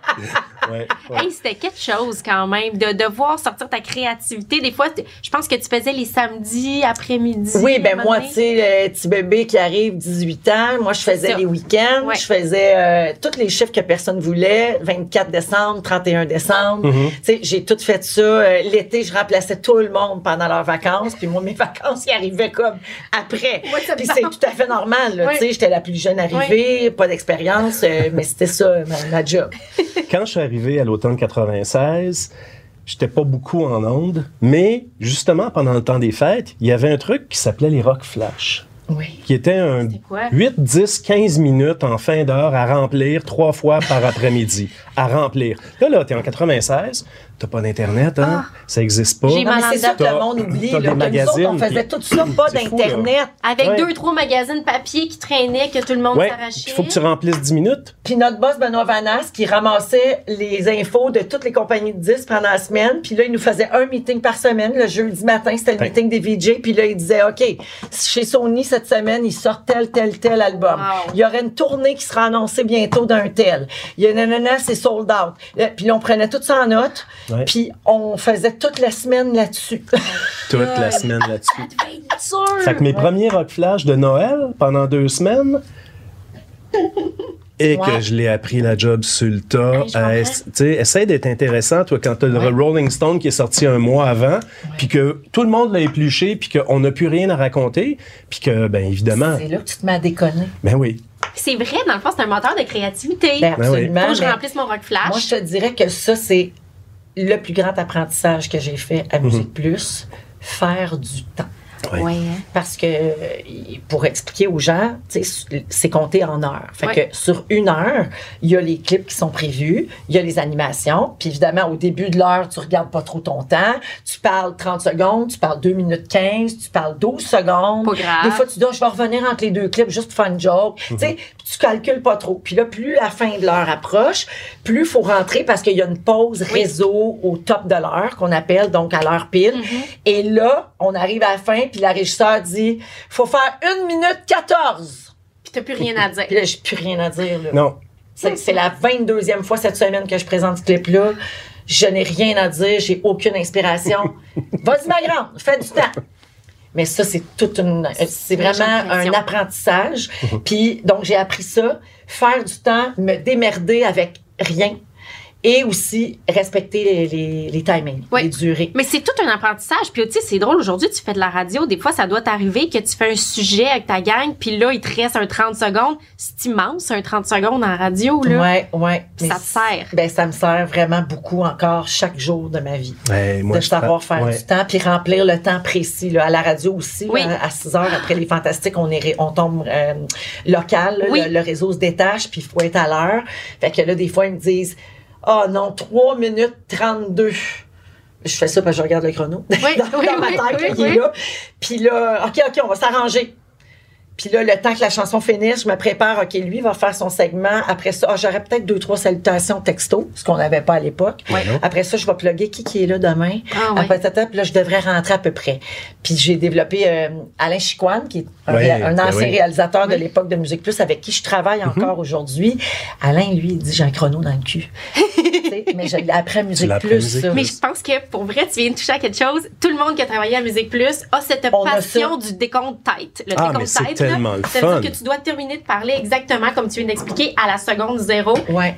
Ouais, ouais.
Hey, c'était quelque chose quand même, de devoir sortir ta créativité. Des fois, je pense que tu faisais les samedis après-midi.
Oui, ben moi, tu sais, le petit bébé qui arrive 18 ans, moi, je faisais les week-ends,
Ouais.
je faisais euh, tous les chiffres que personne voulait, 24 décembre, 31 décembre.
Mhm.
Tu sais, j'ai tout fait ça. Euh, L'été, je remplaçais tout le monde pendant leurs vacances, puis moi, mes vacances, ils arrivaient comme après.
Moi, ça me
Puis c'est tout à fait normal. Tu sais, j'étais la plus jeune arrivée, pas d'expérience, euh, mais c'était ça, ma, ma job.
Quand je suis arrivé à l'automne 96, j'étais pas beaucoup en onde, mais justement, pendant le temps des fêtes, il y avait un truc qui s'appelait les Rock Flash,
Oui.
qui était un
C'était quoi?
8, 10, 15 minutes en fin d'heure à remplir trois fois par après-midi. à remplir. Là, là, t'es en 96, t'as pas d'Internet, hein? Ça existe pas.
J'ai
c'est ça que le monde oublie,
t'as
là,
des
que nous autres, on
magazines,
faisait
puis-
tout ça, pas d'Internet.
Avec
Ouais.
deux, trois magazines papier qui traînaient, que tout le monde
Ouais,
s'arrachait.
il faut que tu remplisses 10 minutes.
Puis notre boss, Benoît Vanas, qui ramassait les infos de toutes les compagnies de disques pendant la semaine. Puis là, il nous faisait un meeting par semaine. Le jeudi matin, c'était le
Ouais.
meeting des VJ. Puis là, il disait, OK, chez Sony, cette semaine, il sort tel, tel, tel album.
Wow.
Il y aurait une tournée qui sera annoncée bientôt d'un tel. Il y a nanana, c'est sold out. Là, Puis là, on prenait tout ça en note.
Ouais.
Puis on faisait toute la semaine là-dessus.
Toute la semaine là-dessus. Fait que mes premiers rock flash de Noël pendant deux semaines. Et
Ouais.
que je l'ai appris la job sur le tas.
Ouais.
Euh, tu sais, essaie d'être intéressant, toi, quand t'as le
Ouais.
Rolling Stone qui est sorti un mois avant, puis que tout le monde l'a épluché, puis qu'on n'a plus rien à raconter, puis que, ben évidemment,
c'est là que tu te mets à déconner.
ben oui.
C'est vrai, dans le fond, c'est un moteur de créativité.
Ben,
oui.
absolument.
Faut que je remplisse mon rock flash.
Moi, je te dirais que ça, c'est le plus grand apprentissage que j'ai fait à Musique Plus, faire du temps.
Ouais,
hein.
Parce que, pour expliquer aux gens, c'est compté en heures. Fait
Ouais.
que sur une heure, il y a les clips qui sont prévus, il y a les animations. Puis évidemment, au début de l'heure, tu regardes pas trop ton temps. Tu parles 30 secondes, tu parles 2 minutes 15, tu parles 12 secondes.
Pas grave.
Des fois, tu dis, Ah, je vais revenir entre les deux clips juste pour faire une joke. Tu sais, puis tu calcules pas trop. Puis là, plus la fin de l'heure approche, plus il faut rentrer parce qu'il y a une pause
Oui.
réseau au top de l'heure qu'on appelle donc à l'heure pile. Et là, on arrive à la fin, puis la régisseur dit faut faire une minute 14.
Puis t'as plus rien à dire.
Puis là, j'ai plus rien à dire. Là.
Non.
C'est c'est la 22e fois cette semaine que je présente ce clip-là. Je n'ai rien à dire, j'ai aucune inspiration. Vas-y, ma grande, fais du temps. Mais ça, c'est toute une. C'est
une
vraiment un apprentissage. Puis, donc, j'ai appris ça. Faire du temps, me démerder avec rien. Et aussi respecter les, les, les timings,
Oui.
les durées.
Mais c'est tout un apprentissage. Puis, tu sais, c'est drôle. Aujourd'hui, tu fais de la radio. Des fois, ça doit t'arriver que tu fais un sujet avec ta gang. Puis là, il te reste un 30 secondes. C'est immense, un 30 secondes en radio, là.
Ouais, ouais.
Ça te sert.
Ben, ça me sert vraiment beaucoup encore chaque jour de ma vie.
Ouais, moi,
de
je
savoir faire
ouais.
du temps puis remplir le temps précis là. à la radio aussi
Oui.
là, à 6 heures après les fantastiques on est on tombe euh, local là,
Oui.
le, le réseau se détache puis il faut être à l'heure fait que là des fois ils me disent ah non 3 minutes 32 je fais ça parce que je regarde le chrono.
Oui,
dans,
oui,
dans ma tête
oui,
là, il est là. Puis là ok ok on va s'arranger puis là, le temps que la chanson finisse, je me prépare. OK, lui va faire son segment. Après ça, ah, j'aurais peut-être deux, trois salutations texto, ce qu'on n'avait pas à l'époque.
Ouais.
Après ça, je vais plugger qui qui est là demain.
Ah.
Après ça, puis là, je devrais rentrer à peu près. Puis j'ai développé euh, Alain Chicoine, qui est un,
Oui, ben
ancien
oui.
réalisateur de l'époque de Musique Plus, avec qui je travaille encore aujourd'hui. Alain, lui, il dit j'ai un chrono dans le cul. Mais je l'ai appris à Musique Plus.
Musique
ça.
Mais je pense que pour vrai, tu viens de toucher à quelque chose. Tout le monde qui a travaillé à Musique Plus a cette
On
passion du décompte tête. Le
Ah,
décompte tête,
tellement le
ça veut
fun.
dire que tu dois terminer de parler exactement comme tu viens d'expliquer à la seconde zéro.
Ouais.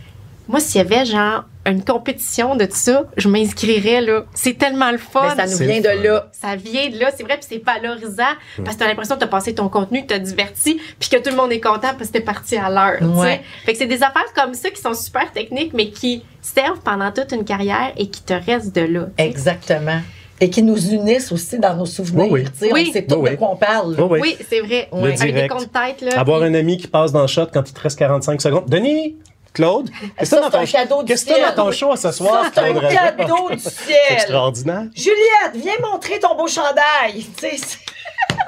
Moi, s'il y avait genre une compétition de ça, je m'inscrirais là. C'est tellement le fun.
Mais ça nous vient de
fun.
là.
Ça vient de là, c'est vrai, puis c'est valorisant parce que t'as l'impression que t'as passé ton contenu, que t'as diverti, puis que tout le monde est content parce que t'es parti à l'heure.
Ouais.
Fait que c'est des affaires comme ça qui sont super techniques, mais qui servent pendant toute une carrière et qui te restent de là.
Exactement. Et qui nous unissent aussi dans nos souvenirs.
Oui, oui.
Sait tout
Oui,
de quoi on parle.
oui.
Oui, c'est vrai.
Le
Un
direct.
décompte tête, là.
Avoir
puis-
un ami qui passe dans le shot quand il te reste 45 secondes. Denis, Claude, qu'est-ce que
c'est
ton-
cadeau du
qu'est-ce que t'as
ciel.
dans ton show ce soir?
C'est un cadeau du
C'est
ciel.
extraordinaire.
Juliette, viens montrer ton beau chandail. C'est-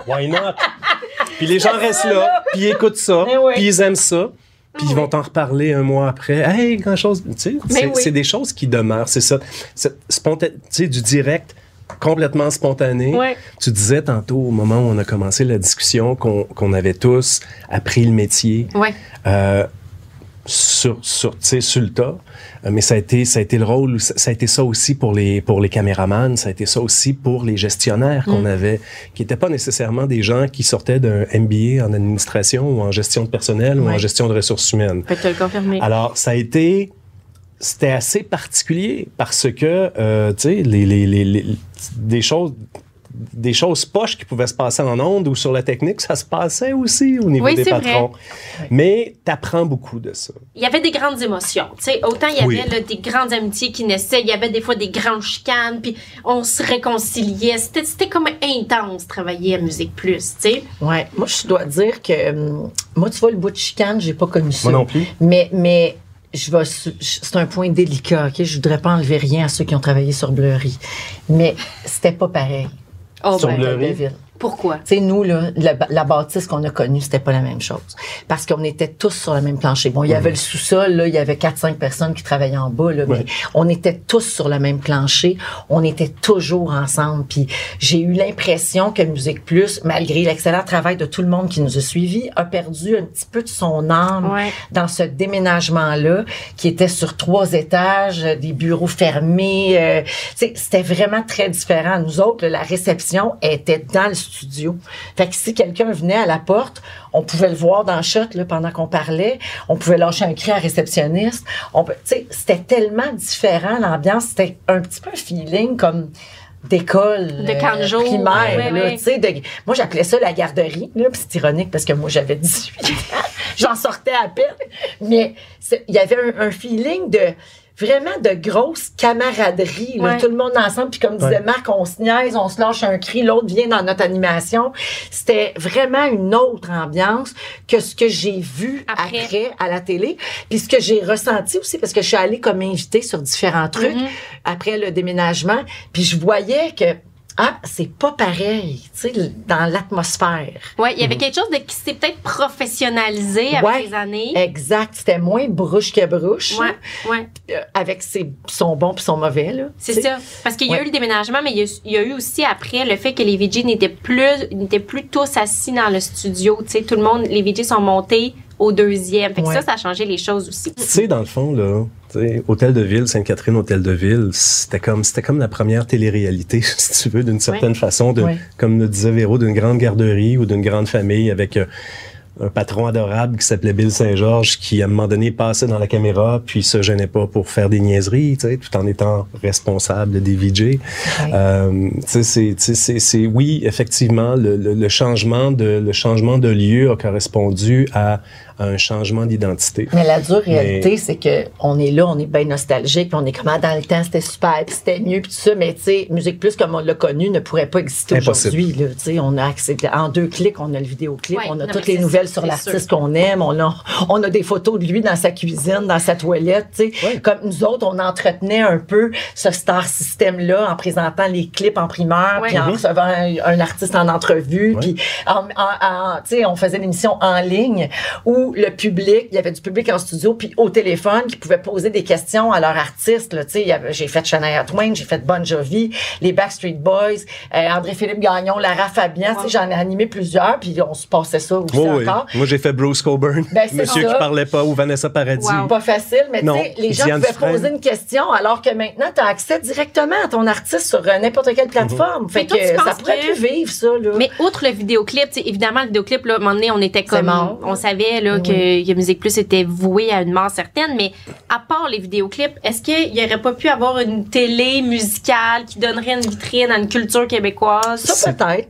Why not? Puis les gens restent là, puis ils écoutent ça,
Eh oui.
puis ils aiment ça. Puis ils vont t'en reparler un mois après. Hey, grand chose. Tu sais, c'est
oui.
c'est des choses qui demeurent. C'est ça. C'est sponta- tu sais, du direct complètement spontané.
Ouais.
Tu disais tantôt, au moment où on a commencé la discussion, qu'on avait tous appris le métier.
Ouais.
euh, sur, sur, sur le tas. Euh, Mais ça a été, ça a été le rôle, ça, ça a été ça aussi pour les, pour les caméramans, ça a été ça aussi pour les gestionnaires qu'on avait, qui n'étaient pas nécessairement des gens qui sortaient d'un MBA en administration ou en gestion de personnel ou en gestion de ressources humaines.
Le confirmer.
Alors, ça a été, c'était assez particulier parce que, euh, tu sais, les, les, les, les- des choses, des choses poches qui pouvaient se passer en ondes ou sur la technique, ça se passait aussi au niveau
Oui,
des
c'est
patrons. Mais t'apprends beaucoup de ça.
il y avait des grandes émotions. Tu sais, autant il y avait
Oui.
là, des grandes amitiés qui naissaient, il y avait des fois des grandes chicanes, puis on se réconciliait. C'était, c'était comme intense travailler à Musique Plus, tu sais.
Ouais, moi je dois dire que hum, moi tu vois le bout de chicane, j'ai pas connu ça.
Moi non plus.
Mais mais je vais c'est un point délicat, OK, je voudrais pas enlever rien à ceux qui ont travaillé sur Blurry. Mais c'était pas pareil.
Oh,
Sur
ben,
Blurry?
Pourquoi?
Tu sais, nous, là, la, la bâtisse qu'on a connue, c'était pas la même chose. Parce qu'on était tous sur le même plancher. Bon, il y avait le sous-sol, là, il y avait 4-5 personnes qui travaillaient en bas, là,
Ouais.
mais on était tous sur le même plancher. On était toujours ensemble. Puis j'ai eu l'impression que Musique Plus, malgré l'excellent travail de tout le monde qui nous a suivis, a perdu un petit peu de son âme
Ouais.
dans ce déménagement-là, qui était sur trois étages, des bureaux fermés. euh, tu sais, c'était vraiment très différent. Nous autres, là, la réception était dans le studio. Fait que si quelqu'un venait à la porte, on pouvait le voir dans le shot là, pendant qu'on parlait. On pouvait lâcher un cri à réceptionniste. On c'était tellement différent l'ambiance. C'était un petit peu un feeling comme d'école
De camp jour.
primaire là, de- moi j'appelais ça la garderie c'est ironique parce que moi j'avais 18 ans, j'en sortais à peine, mais il y avait un, un feeling de vraiment de grosse camaraderie, là,
Ouais.
tout le monde ensemble, puis comme disait
Ouais.
Marc, on se niaise, on se lâche un cri, l'autre vient dans notre animation. C'était vraiment une autre ambiance que ce que j'ai vu
Après.
après. à la télé, puis ce que j'ai ressenti aussi parce que je suis allée comme invitée sur différents trucs
Mhm.
après le déménagement, puis je voyais que Ah, c'est pas pareil, tu sais, dans l'atmosphère.
Ouais, il y avait quelque chose de qui s'est peut-être professionnalisé avec
Ouais.
les années.
Exact. C'était moins brouche que brouche.
Ouais, ouais.
euh, avec ses, son bon puis son mauvais, là.
C'est ça. Parce qu'il y a eu le déménagement, mais il y, a, il y a eu aussi après le fait que les VJ n'étaient plus, n'étaient plus tous assis dans le studio. Tu sais, tout le monde, les VJ sont montés au deuxième. Fait que
Ouais.
ça, ça a changé les choses aussi.
Tu sais, dans le fond, là, Hôtel de Ville, Sainte-Catherine, Hôtel de Ville, c'était comme, c'était comme la première télé-réalité, si tu veux, d'une certaine façon, de,
Ouais.
comme le disait Véro, d'une grande garderie ou d'une grande famille avec euh, un patron adorable qui s'appelait Bill Saint-Georges, qui, à un moment donné, passait dans la caméra, puis se gênait pas pour faire des niaiseries, tu sais, tout en étant responsable des VJ.
Ouais.
Euh, tu sais, c'est, oui, effectivement, le, le, le changement de, le changement de lieu a correspondu à, à un changement d'identité.
Mais la dure
Mais-
réalité, c'est que on est là, on est bien nostalgique, puis on est comme ah, dans le temps, c'était super, puis c'était mieux, puis tout ça. Mais tu sais, Musique Plus, comme on l'a connu, ne pourrait pas exister
Impossible.
aujourd'hui. Tu sais, on a accès en deux clics, on a le vidéoclip,
Ouais,
on a
non,
toutes les nouvelles sur l'artiste qu'on aime, on a, on a des photos de lui dans sa cuisine, dans sa toilette. Tu sais,
Ouais.
comme nous autres, on entretenait un peu ce star système là en présentant les clips en primeur, puis en
Mhm.
recevant un, un artiste en entrevue, puis en, en- en- tu sais, on faisait l'émission en ligne où le public, il y avait du public en studio puis au téléphone qui pouvait poser des questions à leur artiste. Là, tu sais, il y avait- j'ai fait Shania Twain, j'ai fait Bon Jovi, les Backstreet Boys, euh, André-Philippe Gagnon, Lara Fabian. Tu sais, j'en ai animé plusieurs puis on se passait ça aussi
oui.
encore.
Moi, j'ai fait Bruce Coburn,
Ben,
Monsieur
ça.
qui parlait pas, ou Vanessa Paradis.
Wow.
Pas facile, mais tu
Non,
sais, les gens
Diane
pouvaient
Dufresne.
poser une question alors que maintenant, tu as accès directement à ton artiste sur euh, n'importe quelle plateforme. Fait
Mais toi,
que ça pourrait plus vivre, ça. Là.
Mais outre le vidéoclip, tu sais, évidemment, le vidéoclip, là, à un moment donné, on était comme.
mort.
On savait là, que, que Musique Plus était vouée à une mort certaine, mais à part les vidéoclips, est-ce qu'il n'y aurait pas pu avoir une télé musicale qui donnerait une vitrine à une culture québécoise?
ça,
c'est-
peut-être.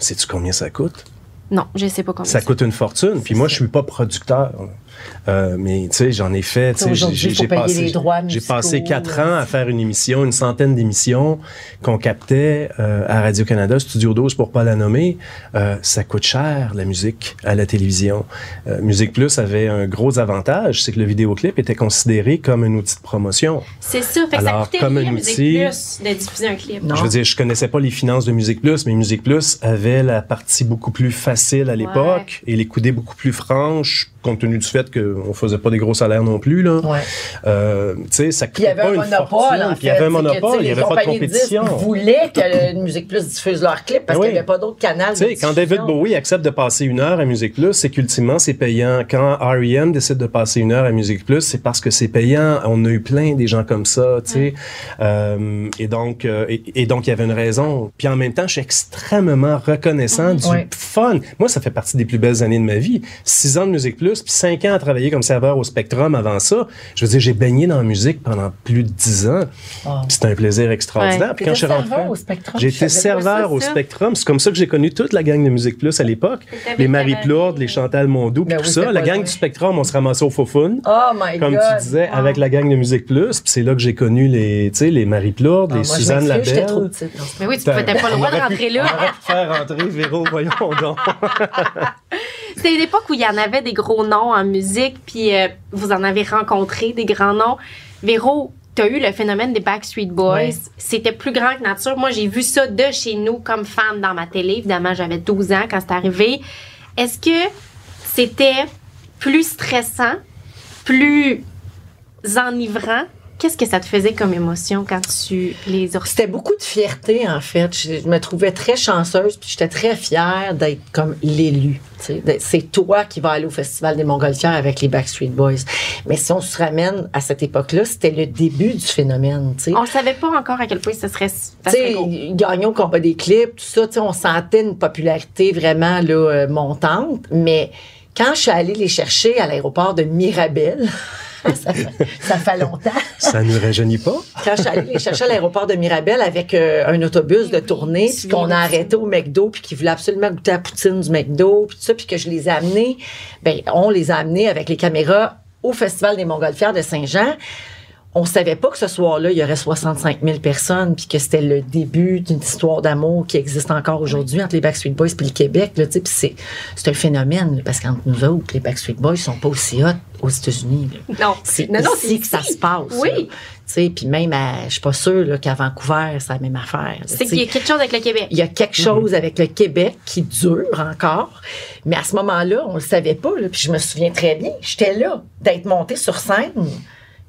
Sais-tu combien ça coûte?
Non, je sais pas combien.
Ça coûte une fortune. Puis moi, je suis pas producteur. Euh, mais tu sais, j'en ai fait. tu sais,
Aujourd'hui,
j'ai- passé- J'ai quatre ans à faire une émission, une centaine d'émissions qu'on captait euh, à Radio Canada, Studio 12 pour pas la nommer. Euh, ça coûte cher la musique à la télévision. Euh, musique Plus avait un gros avantage, c'est que le vidéoclip était considéré comme un outil de promotion.
C'est ça, fait que ça
Alors,
coûtait
comme
rien
un
Musique
outil-
Plus de diffuser un clip.
Non.
Je veux dire, je connaissais pas les finances de Musique Plus, mais Musique Plus avait la partie beaucoup plus facile à l'époque et les coudées beaucoup plus franches, compte tenu du fait qu'on faisait pas des gros salaires non plus là.
Ouais.
Euh, ça
il y avait
pas
un monopole, en fait.
Il y avait un monopole, il y
les
avait pas de compétition.
voulaient que Musique Plus diffuse leurs clips parce qu'il n'y avait pas d'autres canaux.
Quand David Bowie accepte de passer une heure à Musique Plus, c'est qu'ultimement, c'est payant. Quand R.E.M. décide de passer une heure à Musique Plus, c'est parce que c'est payant. On a eu plein des gens comme ça, sais. Euh, et donc, euh, et, et donc, il y avait une raison. Puis en même temps, je suis extrêmement reconnaissant du fun. Moi, ça fait partie des plus belles années de ma vie. Six ans de Musique Plus, puis cinq ans à travailler comme serveur au Spectrum avant ça. Je veux dire, j'ai baigné dans la musique pendant plus de dix ans.
Ah.
Puis C'était un plaisir extraordinaire.
Ouais.
Puis quand je suis rentré...
pas
serveur au. Spectrum. C'est comme ça que j'ai connu toute la gang de Musique Plus à l'époque. Les Marie. Plourde, les Chantal Mondou, puis
Ben
tout
oui,
ça. La gang du Spectrum, on se ramassait au Fofun.
Oh my
Comme
God.
tu disais, avec la gang de Musique Plus. Puis c'est là que j'ai connu les, tu sais, les Marie Plourde,
Ah,
les
moi, je
Suzanne
J'étais trop
Labelle.
petite.
Mais oui, tu n'avais pas le droit de rentrer là.
faire rentrer Véro, voyons donc.
C'était une époque où il y en avait des gros noms en musique, puis euh, vous en avez rencontré des grands noms. Véro, tu as eu le phénomène des Backstreet Boys.
Ouais.
C'était plus grand que nature. Moi, j'ai vu ça de chez nous comme fan dans ma télé. Évidemment, j'avais 12 ans quand c'est arrivé. Est-ce que c'était plus stressant, plus enivrant? Qu'est-ce que ça te faisait comme émotion quand tu les as?
C'était beaucoup de fierté, en fait. Je, je me trouvais très chanceuse, puis j'étais très fière d'être comme l'élu. C'est toi qui vas aller au Festival des Montgolfières avec les Backstreet Boys. Mais si on se ramène à cette époque-là, c'était le début du phénomène.
On ne savait pas encore à quel point ça serait, ça
Tu
serait
sais,
gros.
Gagnon combat des clips, tout ça, on sentait une popularité vraiment là, euh, montante. Mais quand je suis allée les chercher à l'aéroport de Mirabel, ça, fait, ça fait longtemps.
Ça ne rajeunit pas.
Quand je suis allée les chercher à l'aéroport de Mirabel avec euh, un autobus de tournée, puis qu'on a arrêté au McDo, puis qu'ils voulaient absolument goûter la poutine du McDo, puis tout ça, puis que je les ai amenés, ben on les a amenés avec les caméras au Festival des Montgolfières de Saint-Jean. On savait pas que ce soir-là, il y aurait 65 000 personnes, puis que c'était le début d'une histoire d'amour qui existe encore aujourd'hui entre les Backstreet Boys et le Québec. Là, puis c'est, c'est un phénomène, là, parce qu'entre nous autres, les Backstreet Boys sont pas aussi hot aux États-Unis. là.
Non.
C'est
non, non,
ici que ça se passe.
Oui.
puis même, à- je suis pas sûre là, qu'à Vancouver, c'est la même affaire.
C'est qu'il y a quelque chose avec le Québec.
Il y a quelque chose avec le Québec qui dure encore. Mais à ce moment-là, on le savait pas. Puis je me souviens très bien. J'étais là, d'être montée sur scène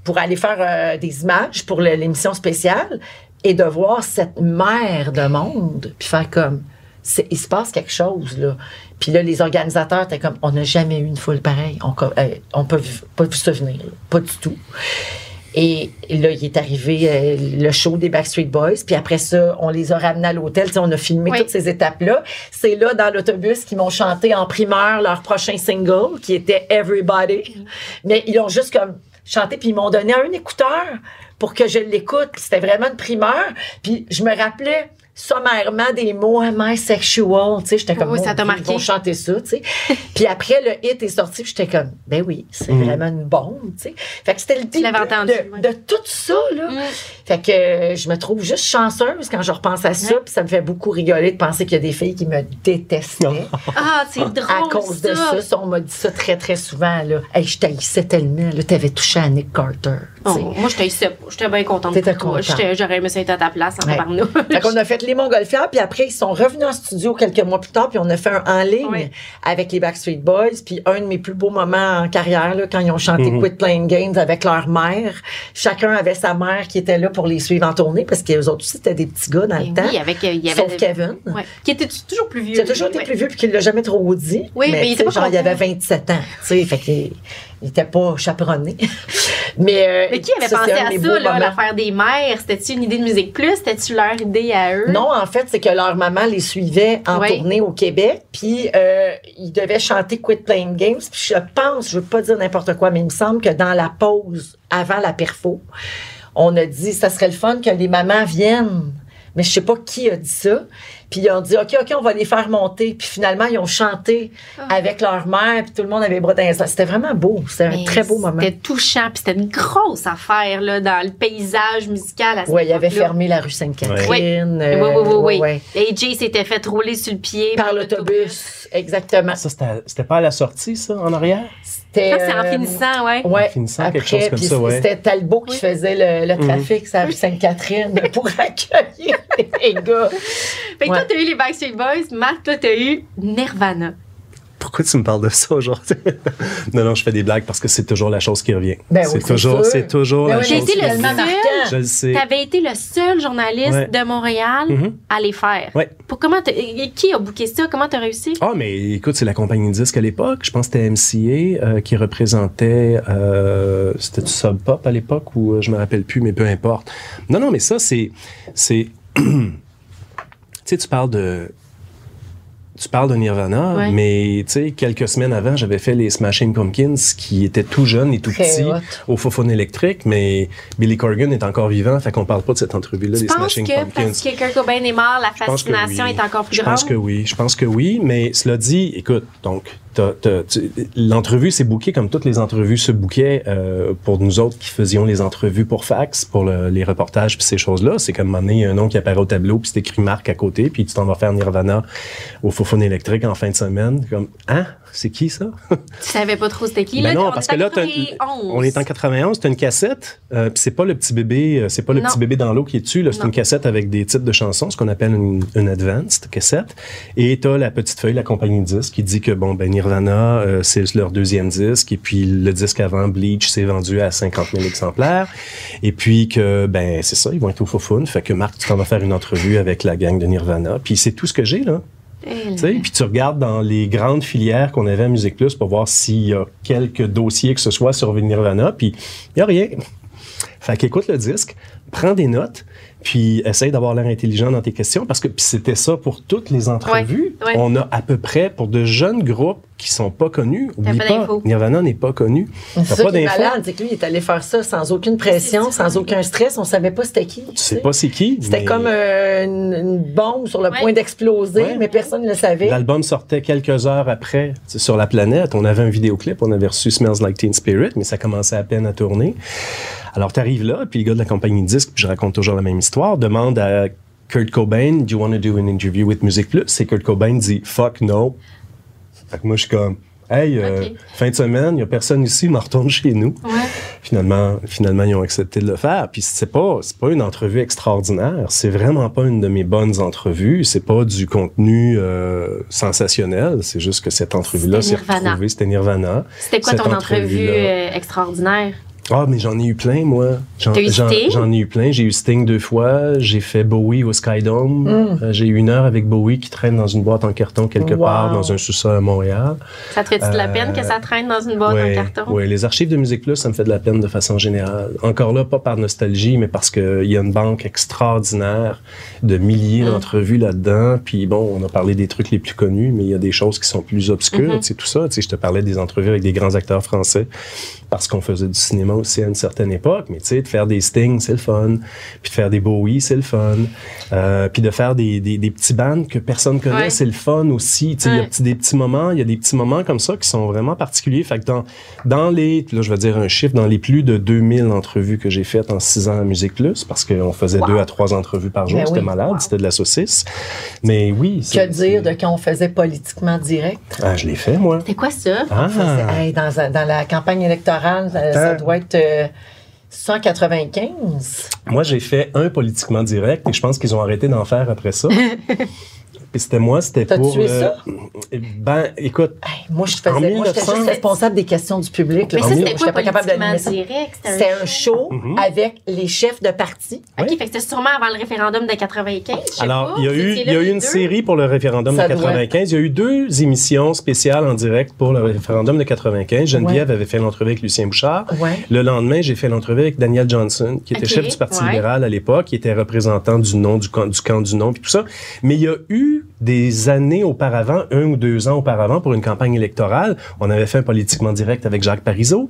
pour aller faire euh, des images pour l'émission spéciale et de voir cette mer de monde, puis faire comme, c'est- il se passe quelque chose, là. Puis là, les organisateurs étaient comme, on n'a jamais eu une foule pareille. On, euh, on peut pas vu ça venir, là. pas du tout. Et là, il est arrivé euh, le show des Backstreet Boys. Puis après ça, on les a ramenés à l'hôtel. On a filmé
Oui.
toutes ces étapes-là. C'est là, dans l'autobus, qu'ils m'ont chanté en primeur leur prochain single, qui était Everybody. Mais ils ont juste comme chanté, puis ils m'ont donné un écouteur pour que je l'écoute. C'était vraiment une primeur. Puis je me rappelais sommairement des mots Am I sexual? Tu sais, j'étais comme,
Oui, ça t'a marqué.
Ils vont chanter ça, tu sais. puis après, le hit est sorti, j'étais comme, ben oui, c'est vraiment une bombe, tu sais. Fait que c'était le début
l'avais entendu,
de,
ouais.
de tout ça, là.
Mm.
Fait que euh, je me trouve juste chanceuse quand je repense à ça,
Ouais.
puis ça me fait beaucoup rigoler de penser qu'il y a des filles qui me détestaient.
Ah, c'est drôle.
À cause de ça, ça, on m'a dit ça très, très souvent. Là. Hey, je t'haïssais tellement. Là, t'avais touché à Nick Carter.
Oh, moi, je t'haïssais pas. J'étais bien contente
T'étais contente.
J'aurais aimé ça être à ta place en
Ouais. Fait qu'on a fait les Montgolfières, puis après, ils sont revenus en studio quelques mois plus tard, puis on a fait un en ligne
Ouais.
avec les Backstreet Boys. Puis un de mes plus beaux moments en carrière, là, quand ils ont chanté
Mhm.
Quit Playing Games avec leur mère. Chacun avait sa mère qui était là pour les suivre en tournée, parce qu'eux autres aussi, c'était des petits gars dans
Et
le temps.
oui, avec, euh, il y avait.
Sauf Kevin.
Ouais. Qui était toujours plus vieux.
Qui a toujours été
Ouais.
plus vieux puis qu'il l'a jamais trop dit.
Oui, mais il
tu
était
genre, il avait 27 ans, tu sais, fait qu'il il était pas chaperonné. mais, euh,
Mais qui avait
ça,
pensé à ça, là, l'affaire des mères? C'était-tu une idée de Musique Plus? C'était-tu leur idée à eux?
Non, en fait, c'est que leur maman les suivait en tournée au Québec, puis euh, ils devaient chanter Quit Playing Games. Puis je pense, je veux pas dire n'importe quoi, mais il me semble que dans la pause avant la perfo, on a dit ça serait le fun que les mamans viennent. Mais je sais pas qui a dit ça. Puis ils ont dit OK, OK, on va les faire monter. Puis finalement, ils ont chanté
Ah.
avec leur mère, puis tout le monde avait les bras dans. C'était vraiment beau. C'était un très beau moment.
C'était touchant, puis c'était une grosse affaire là, dans le paysage musical
Oui, il avait fermé la rue Sainte-Catherine.
Oui.
euh,
oui, oui, oui, oui.
ouais.
AJ s'était fait rouler sur le pied.
Par l'autobus, exactement.
Ça, c'était pas à la sortie, ça, en arrière?
C'était,
Ça, c'est en
euh,
finissant, ouais.
Ouais,
En finissant,
après,
quelque chose comme ça, ouais.
C'était Talbot qui
Oui.
faisait le, le trafic, ça, rue Sainte-Catherine, pour accueillir les gars.
Fait que
Ouais.
Toi, t'as eu les Backstreet Boys. Marc, toi, t'as eu Nirvana.
Pourquoi tu me parles de ça aujourd'hui? non, non, je fais des blagues parce que c'est toujours la chose qui revient.
Ben
c'est toujours, c'est toujours
Ben
la
oui,
chose
été
qui
le
revient.
seul.
marquant.
Je le sais.
T'avais été le seul journaliste
Ouais.
de Montréal
Mhm.
à les faire.
Ouais.
Pour comment qui a booké ça? Comment t'as réussi?
Ah, mais écoute, c'est la compagnie de disques à l'époque. Je pense que c'était MCA euh, qui représentait. Euh, c'était du Sub Pop à l'époque ou euh, je me rappelle plus, mais peu importe. Non, non, mais ça, c'est. sais, tu parles de. Tu parles de Nirvana,
Ouais.
mais tu sais, quelques semaines avant, j'avais fait les Smashing Pumpkins qui étaient tout jeunes et tout
Très
petits
hot.
au Fofone électrique, mais Billy Corgan est encore vivant, fait qu'on parle pas de cette entrevue-là des Smashing
que
Pumpkins.
parce que Kurt Cobain est mort, la
Je
fascination
oui.
est encore plus
Je
grande?
pense que oui. Je pense que oui. Mais cela dit, écoute, donc, l'entrevue s'est bouquée comme toutes les entrevues se bouquaient euh, pour nous autres qui faisions les entrevues pour fax, pour le- les reportages puis ces choses-là. C'est comme donné, un nom qui apparaît au tableau puis c'est écrit Marc à côté puis tu t'en vas faire Nirvana au Fofone électrique en fin de semaine. Comme, hein? C'est qui ça?
Tu savais pas trop c'était qui?
Ben
là,
non,
on
parce
est
que
en
là, t'as-
91.
on est en 91, t'as une cassette, euh, puis c'est pas le petit bébé, euh, c'est pas le
Non.
petit bébé dans l'eau qui est dessus, là, c'est une cassette avec des titres de chansons, ce qu'on appelle une, une advanced cassette, et t'as la petite feuille, la compagnie de disques, qui dit que bon, ben Nirvana, euh, c'est leur deuxième disque, et puis le disque avant Bleach s'est vendu à 50 000 exemplaires, et puis que ben c'est ça, ils vont être au Fofun, fait que Marc, tu t'en vas faire une entrevue avec la gang de Nirvana, puis c'est tout ce que j'ai là. Puis tu regardes dans les grandes filières qu'on avait à Musique Plus pour voir s'il y a quelques dossiers que ce soit sur Nirvana, puis il n'y a rien. Fait qu'écoute le disque, prends des notes, puis essaye d'avoir l'air intelligent dans tes questions, parce que puis c'était ça pour toutes les entrevues.
Ouais, ouais.
On a à peu près, pour de jeunes groupes qui sont pas connus, oublie
pas.
Nirvana n'est pas connu.
C'est ça
pas
qui est malade, c'est que lui, il est allé faire ça sans aucune pression, sans aucun stress. On savait pas c'était qui.
Tu sais pas c'est qui.
C'était
mais
comme euh, une, une bombe sur le
Ouais.
point d'exploser,
Ouais.
mais personne ne le savait.
L'album sortait quelques heures après sur la planète. On avait un vidéoclip, on avait reçu Smells Like Teen Spirit, mais ça commençait à peine à tourner. Alors, tu arrives là, puis le gars de la compagnie disque, puis je raconte toujours la même histoire, demande à Kurt Cobain, Do you want to do an interview with Music Plus? Et Kurt Cobain dit, Fuck no. Fait que moi, je suis comme, Hey, euh, fin de semaine, il n'y a personne ici, me retourne chez nous.
Ouais.
Finalement, finalement, ils ont accepté de le faire. Puis c'est pas, c'est pas une entrevue extraordinaire. C'est vraiment pas une de mes bonnes entrevues. C'est pas du contenu euh, sensationnel. C'est juste que cette entrevue-là s'est retrouvée. C'était Nirvana.
C'était quoi
Cette
ton entrevue euh, extraordinaire?
Ah, mais j'en ai eu plein, moi. J'en,
T'as eu
j'en-
Sting?
j'en ai eu plein. J'ai eu Sting deux fois. J'ai fait Bowie au Skydome.
Mm.
Euh, j'ai eu une heure avec Bowie qui traîne dans une boîte en carton quelque
Wow.
part dans un sous-sol à Montréal.
Ça te fait-tu de la
Euh,
peine que ça traîne dans une boîte
Ouais,
en carton?
ouais, les archives de Musique Plus, ça me fait de la peine de façon générale. Encore là, pas par nostalgie, mais parce qu'il y a une banque extraordinaire de milliers
Mm.
d'entrevues là-dedans. Puis bon, on a parlé des trucs les plus connus, mais il y a des choses qui sont plus obscures. Tu sais, tout ça, tu sais, je te parlais des entrevues avec des grands acteurs français parce qu'on faisait du cinéma aussi à une certaine époque. Mais tu sais, de faire des Stings, c'est le fun. Puis de faire des Bowie, c'est le fun. Euh, puis de faire des, des, des petits bands que personne connaît,
Ouais.
c'est le fun aussi. Tu sais, il y a petit- des petits moments, il y a des petits moments comme ça qui sont vraiment particuliers. Fait que dans, dans les, là, je vais dire un chiffre, dans les plus de 2000 entrevues que j'ai faites en six ans à Musique Plus, parce qu'on faisait deux à trois entrevues par jour,
Ben
c'était
oui.
malade,
Wow.
c'était de la saucisse. Mais oui.
Que
c'est-
dire de
c'est-
quand on faisait politiquement direct?
Ah, je l'ai fait, moi.
C'était quoi ça?
Ah,
Hey, dans, dans la campagne électorale, ça, ça
Attends.
doit être euh, 195.
moi, j'ai fait un politiquement direct et je pense qu'ils ont arrêté d'en faire après ça. C'était moi, c'était pour.
tué
euh,
ça?
Ben, écoute,
Hey, moi, je faisais,
En
moi, j'étais
1900.
juste responsable des questions du public. là.
Mais ça, c'était quoi
pas capable d'animer
direct?
C'était un show
Mhm.
avec les chefs de parti.
OK, fait que c'était sûrement avant le référendum de 95. je sais
Alors,
pas.
il y a eu, il y a eu une
deux?
série pour le référendum
Ça
de
doit.
95. Il y a eu deux émissions spéciales en direct pour le référendum de 95. Geneviève avait fait l'entrevue avec Lucien Bouchard.
Ouais.
Le lendemain, j'ai fait l'entrevue avec Daniel Johnson, qui était chef du Parti
ouais.
libéral à l'époque, qui était représentant du nom, du camp du, camp du non, puis tout ça. Mais il y a eu des années auparavant, un ou deux ans auparavant, pour une campagne électorale, on avait fait un politiquement direct avec Jacques Parizeau,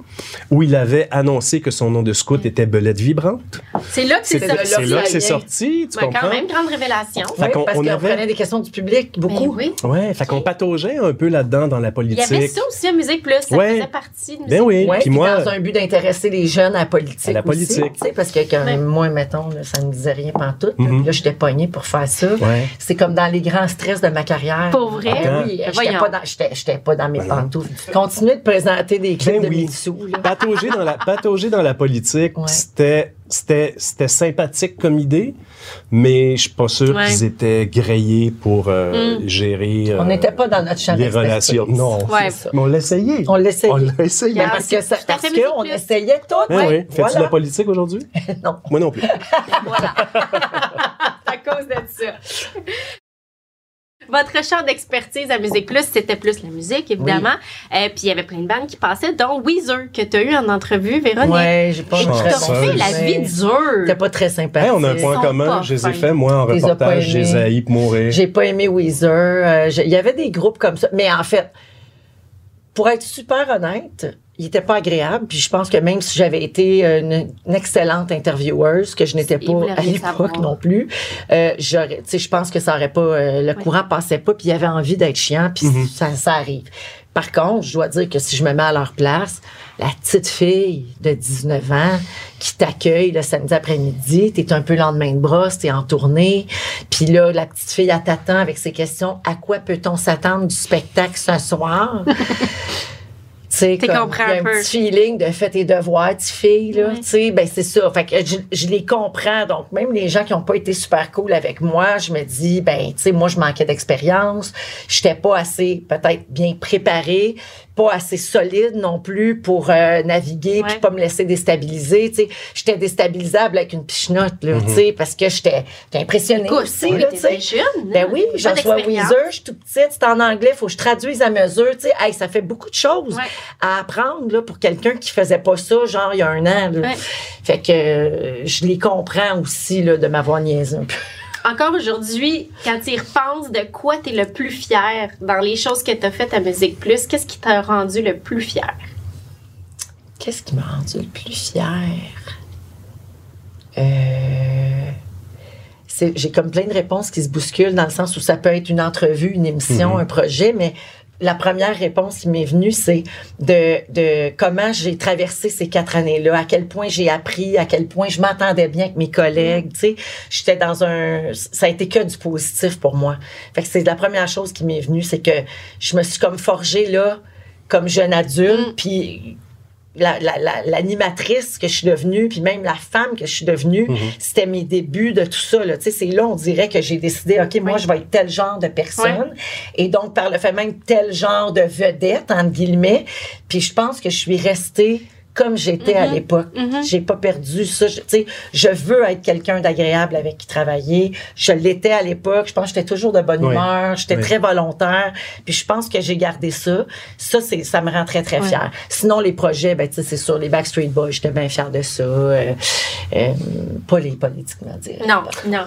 où il avait annoncé que son nom de scout était Belette Vibrante.
C'est là que c'est
C'était
sorti.
C'est là que c'est sorti, tu
Ben,
comprends?
quand même, grande révélation.
Fait
Oui,
qu'on-
parce
on
qu'on
avait-
prenait des questions du public, beaucoup.
Ben oui.
Ouais, fait qu'on pataugeait un peu là-dedans dans la
Il y
politique.
avait ça aussi à Musique Plus. Ça
Ouais.
faisait partie de Musique
Ben oui.
Ouais,
Puis
puis
moi-
dans un but d'intéresser les jeunes à la politique.
À la politique.
parce que quand
Ouais.
moi, mettons, là, ça ne me disait rien pantoute. là,
Mhm.
Puis là, j'étais pognée pour faire ça.
Ouais.
C'est comme dans les grands stress de ma carrière.
Pour vrai?
Ah oui, j'étais pas, dans- pas dans mes
Ben
pantoufles. Continuer de présenter des clips
Ben
de
oui.
Là.
patauger dans la patauger dans la politique,
Ouais.
c'était c'était c'était sympathique comme idée, mais je suis pas sûr
Ouais.
qu'ils étaient grillés pour euh,
Mm.
gérer euh,
On n'était pas dans notre champ
les relations. Non,
Ouais.
Ça.
mais on l'a essayé.
On l'essayait.
On.
Regarde,
Parce que ça- parce
Plus.
essayait tout.
Ah
ouais.
oui. Fais-tu
Voilà.
de la politique aujourd'hui?
Non.
Moi non plus.
Voilà. à cause de ça. Votre champ d'expertise à Musique Plus, c'était plus la musique, évidemment. Euh, puis il y avait plein de bandes qui passaient, dont Weezer, que tu as eu en entrevue, Véronique.
Ouais, j'ai pas
Et tu t'as fait la vie dure.
C'était pas très sympathique.
Hey, on a un point commun. Je les ai fait, moi, en reportage. Je les ai
aimés.
haïs pour mourir.
J'ai pas aimé Weezer. Euh, Il y avait des groupes comme ça. Mais en fait, pour être super honnête, il était pas agréable. Puis je pense que même si j'avais été une, une excellente intervieweuse, que je n'étais pas à l'époque non plus, euh, j'aurais, tu sais, je pense que ça aurait pas, euh, le
Ouais.
courant passait pas. Puis il y avait envie d'être chiant. Puis
Mhm.
ça, ça arrive. Par contre, je dois dire que si je me mets à leur place, la petite fille de 19 ans qui t'accueille le samedi après-midi, t'es un peu lendemain de brosse, t'es en tournée, puis là, la petite fille, elle t'attend avec ses questions. À quoi peut-on s'attendre du spectacle ce soir? Sais,
T'es
comme,
comprends
il y a
un peu.
petit feeling de fais tes devoirs, petite fille, là.
Ouais.
Tu sais, ben c'est ça. Fait que je, je les comprends. Donc, même les gens qui n'ont pas été super cool avec moi, je me dis, ben, tu sais, moi, je manquais d'expérience. J'étais pas assez, peut-être, bien préparée, pas assez solide non plus pour euh, naviguer puis pas me laisser déstabiliser. Tu sais, j'étais déstabilisable avec une pichenote, là, tu sais, parce que j'étais j'étais impressionnée
Écoute,
aussi, là, tu sais.
jeune.
Ben oui, j'en sois. Weezer, je suis tout petite, c'est en anglais, faut que je traduise à mesure, tu sais. Hey, ça fait beaucoup de choses
Ouais.
à apprendre là, pour quelqu'un qui faisait pas ça, genre, il y a un an. là.
Ouais.
Fait que euh, je les comprends aussi là, de m'avoir niaisé un peu.
Encore aujourd'hui, quand tu y repenses, de quoi tu es le plus fier dans les choses que tu as faites à Musique Plus? Qu'est-ce qui t'a rendu le plus fier?
Qu'est-ce qui m'a rendu le plus fier? Euh, c'est- J'ai comme plein de réponses qui se bousculent dans le sens où ça peut être une entrevue, une émission,
Mhm.
un projet, mais la première réponse qui m'est venue, c'est de, de comment j'ai traversé ces quatre années-là, à quel point j'ai appris, à quel point je m'entendais bien avec mes collègues. Tu sais, j'étais dans un, ça a été que du positif pour moi. Fait que c'est la première chose qui m'est venue, c'est que je me suis comme forgée là, comme jeune adulte,
Mm.
puis la- la- la- l'animatrice que je suis devenue, puis même la femme que je suis devenue, c'était mes débuts de tout ça. Là. Tu sais, C'est là, on dirait que j'ai décidé, OK, moi,
Oui.
je vais être tel genre de personne. Et donc, par le fait même, tel genre de vedette, entre guillemets. Puis je pense que je suis restée comme j'étais à l'époque. J'ai pas perdu ça. Je, tu sais, je veux être quelqu'un d'agréable avec qui travailler. Je l'étais à l'époque. Je pense que j'étais toujours de bonne
Oui.
humeur. J'étais
Oui.
très volontaire. Puis je pense que j'ai gardé ça. Ça, c'est, ça me rend très, très
Ouais.
fière. Sinon, les projets, ben, tu sais, c'est sur les Backstreet Boys. J'étais bien fière de ça. Euh, euh, pas les politiquement dire.
Non, non.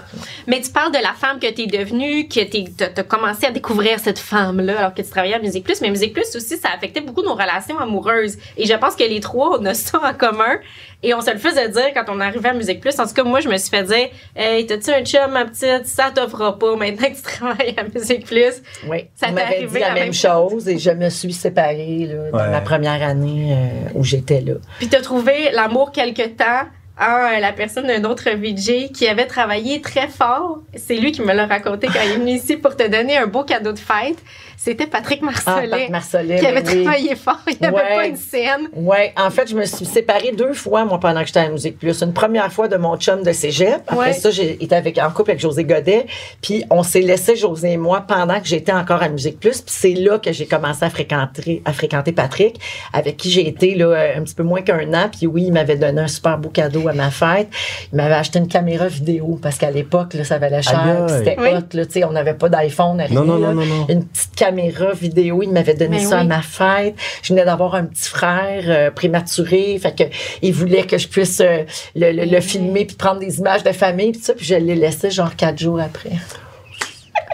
Mais tu parles de la femme que tu es devenue, que tu as commencé à découvrir cette femme-là alors que tu travaillais à Musique Plus. Mais Musique Plus aussi, ça affectait beaucoup nos relations amoureuses. Et je pense que les trois, on a ça en commun. Et on se le faisait dire quand on arrivait à Musique Plus. En tout cas, moi, je me suis fait dire Hey, t'as-tu un chum, ma petite? Ça t'offrira pas maintenant que tu travailles à Musique Plus.
Oui,
Ça t'est
m'avait
arrivé
dit la,
la
même,
même
chose et je me suis séparée là, dans
Ouais.
ma première année euh, où j'étais là.
Puis t'as trouvé l'amour quelque temps en euh, la personne d'un autre VJ qui avait travaillé très fort. C'est lui qui me l'a raconté quand il est venu ici pour te donner un beau cadeau de fête. C'était Patrick
Ah,
Marcellet.
Pat Marcellet,
qui avait
ben oui.
travaillé fort. Il n'y avait
Ouais.
pas une scène.
Ouais, en fait, je me suis séparée deux fois, moi, pendant que j'étais à la Musique Plus. Une première fois de mon chum de cégep. Après
Ouais.
ça, j'ai été avec, en couple avec José Godet. Puis on s'est laissé, José et moi, pendant que j'étais encore à Musique Plus. Puis c'est là que j'ai commencé à fréquenter, à fréquenter Patrick, avec qui j'ai été là, un petit peu moins qu'un an. Puis oui, il m'avait donné un super beau cadeau à ma fête. Il m'avait acheté une caméra vidéo parce qu'à l'époque, là, ça valait cher. C'était
Oui.
hot, là. Tu sais, on n'avait pas d'iPhone, rien.
Non, non,
là.
non, non, non.
Une petite caméra vidéo. Il m'avait donné
Ben
ça à ma fête. Je venais d'avoir un petit frère euh, prématuré. Fait que il voulait que je puisse euh, le, le- le filmer puis prendre des images de famille puis ça. Puis je l'ai laissé genre quatre jours après.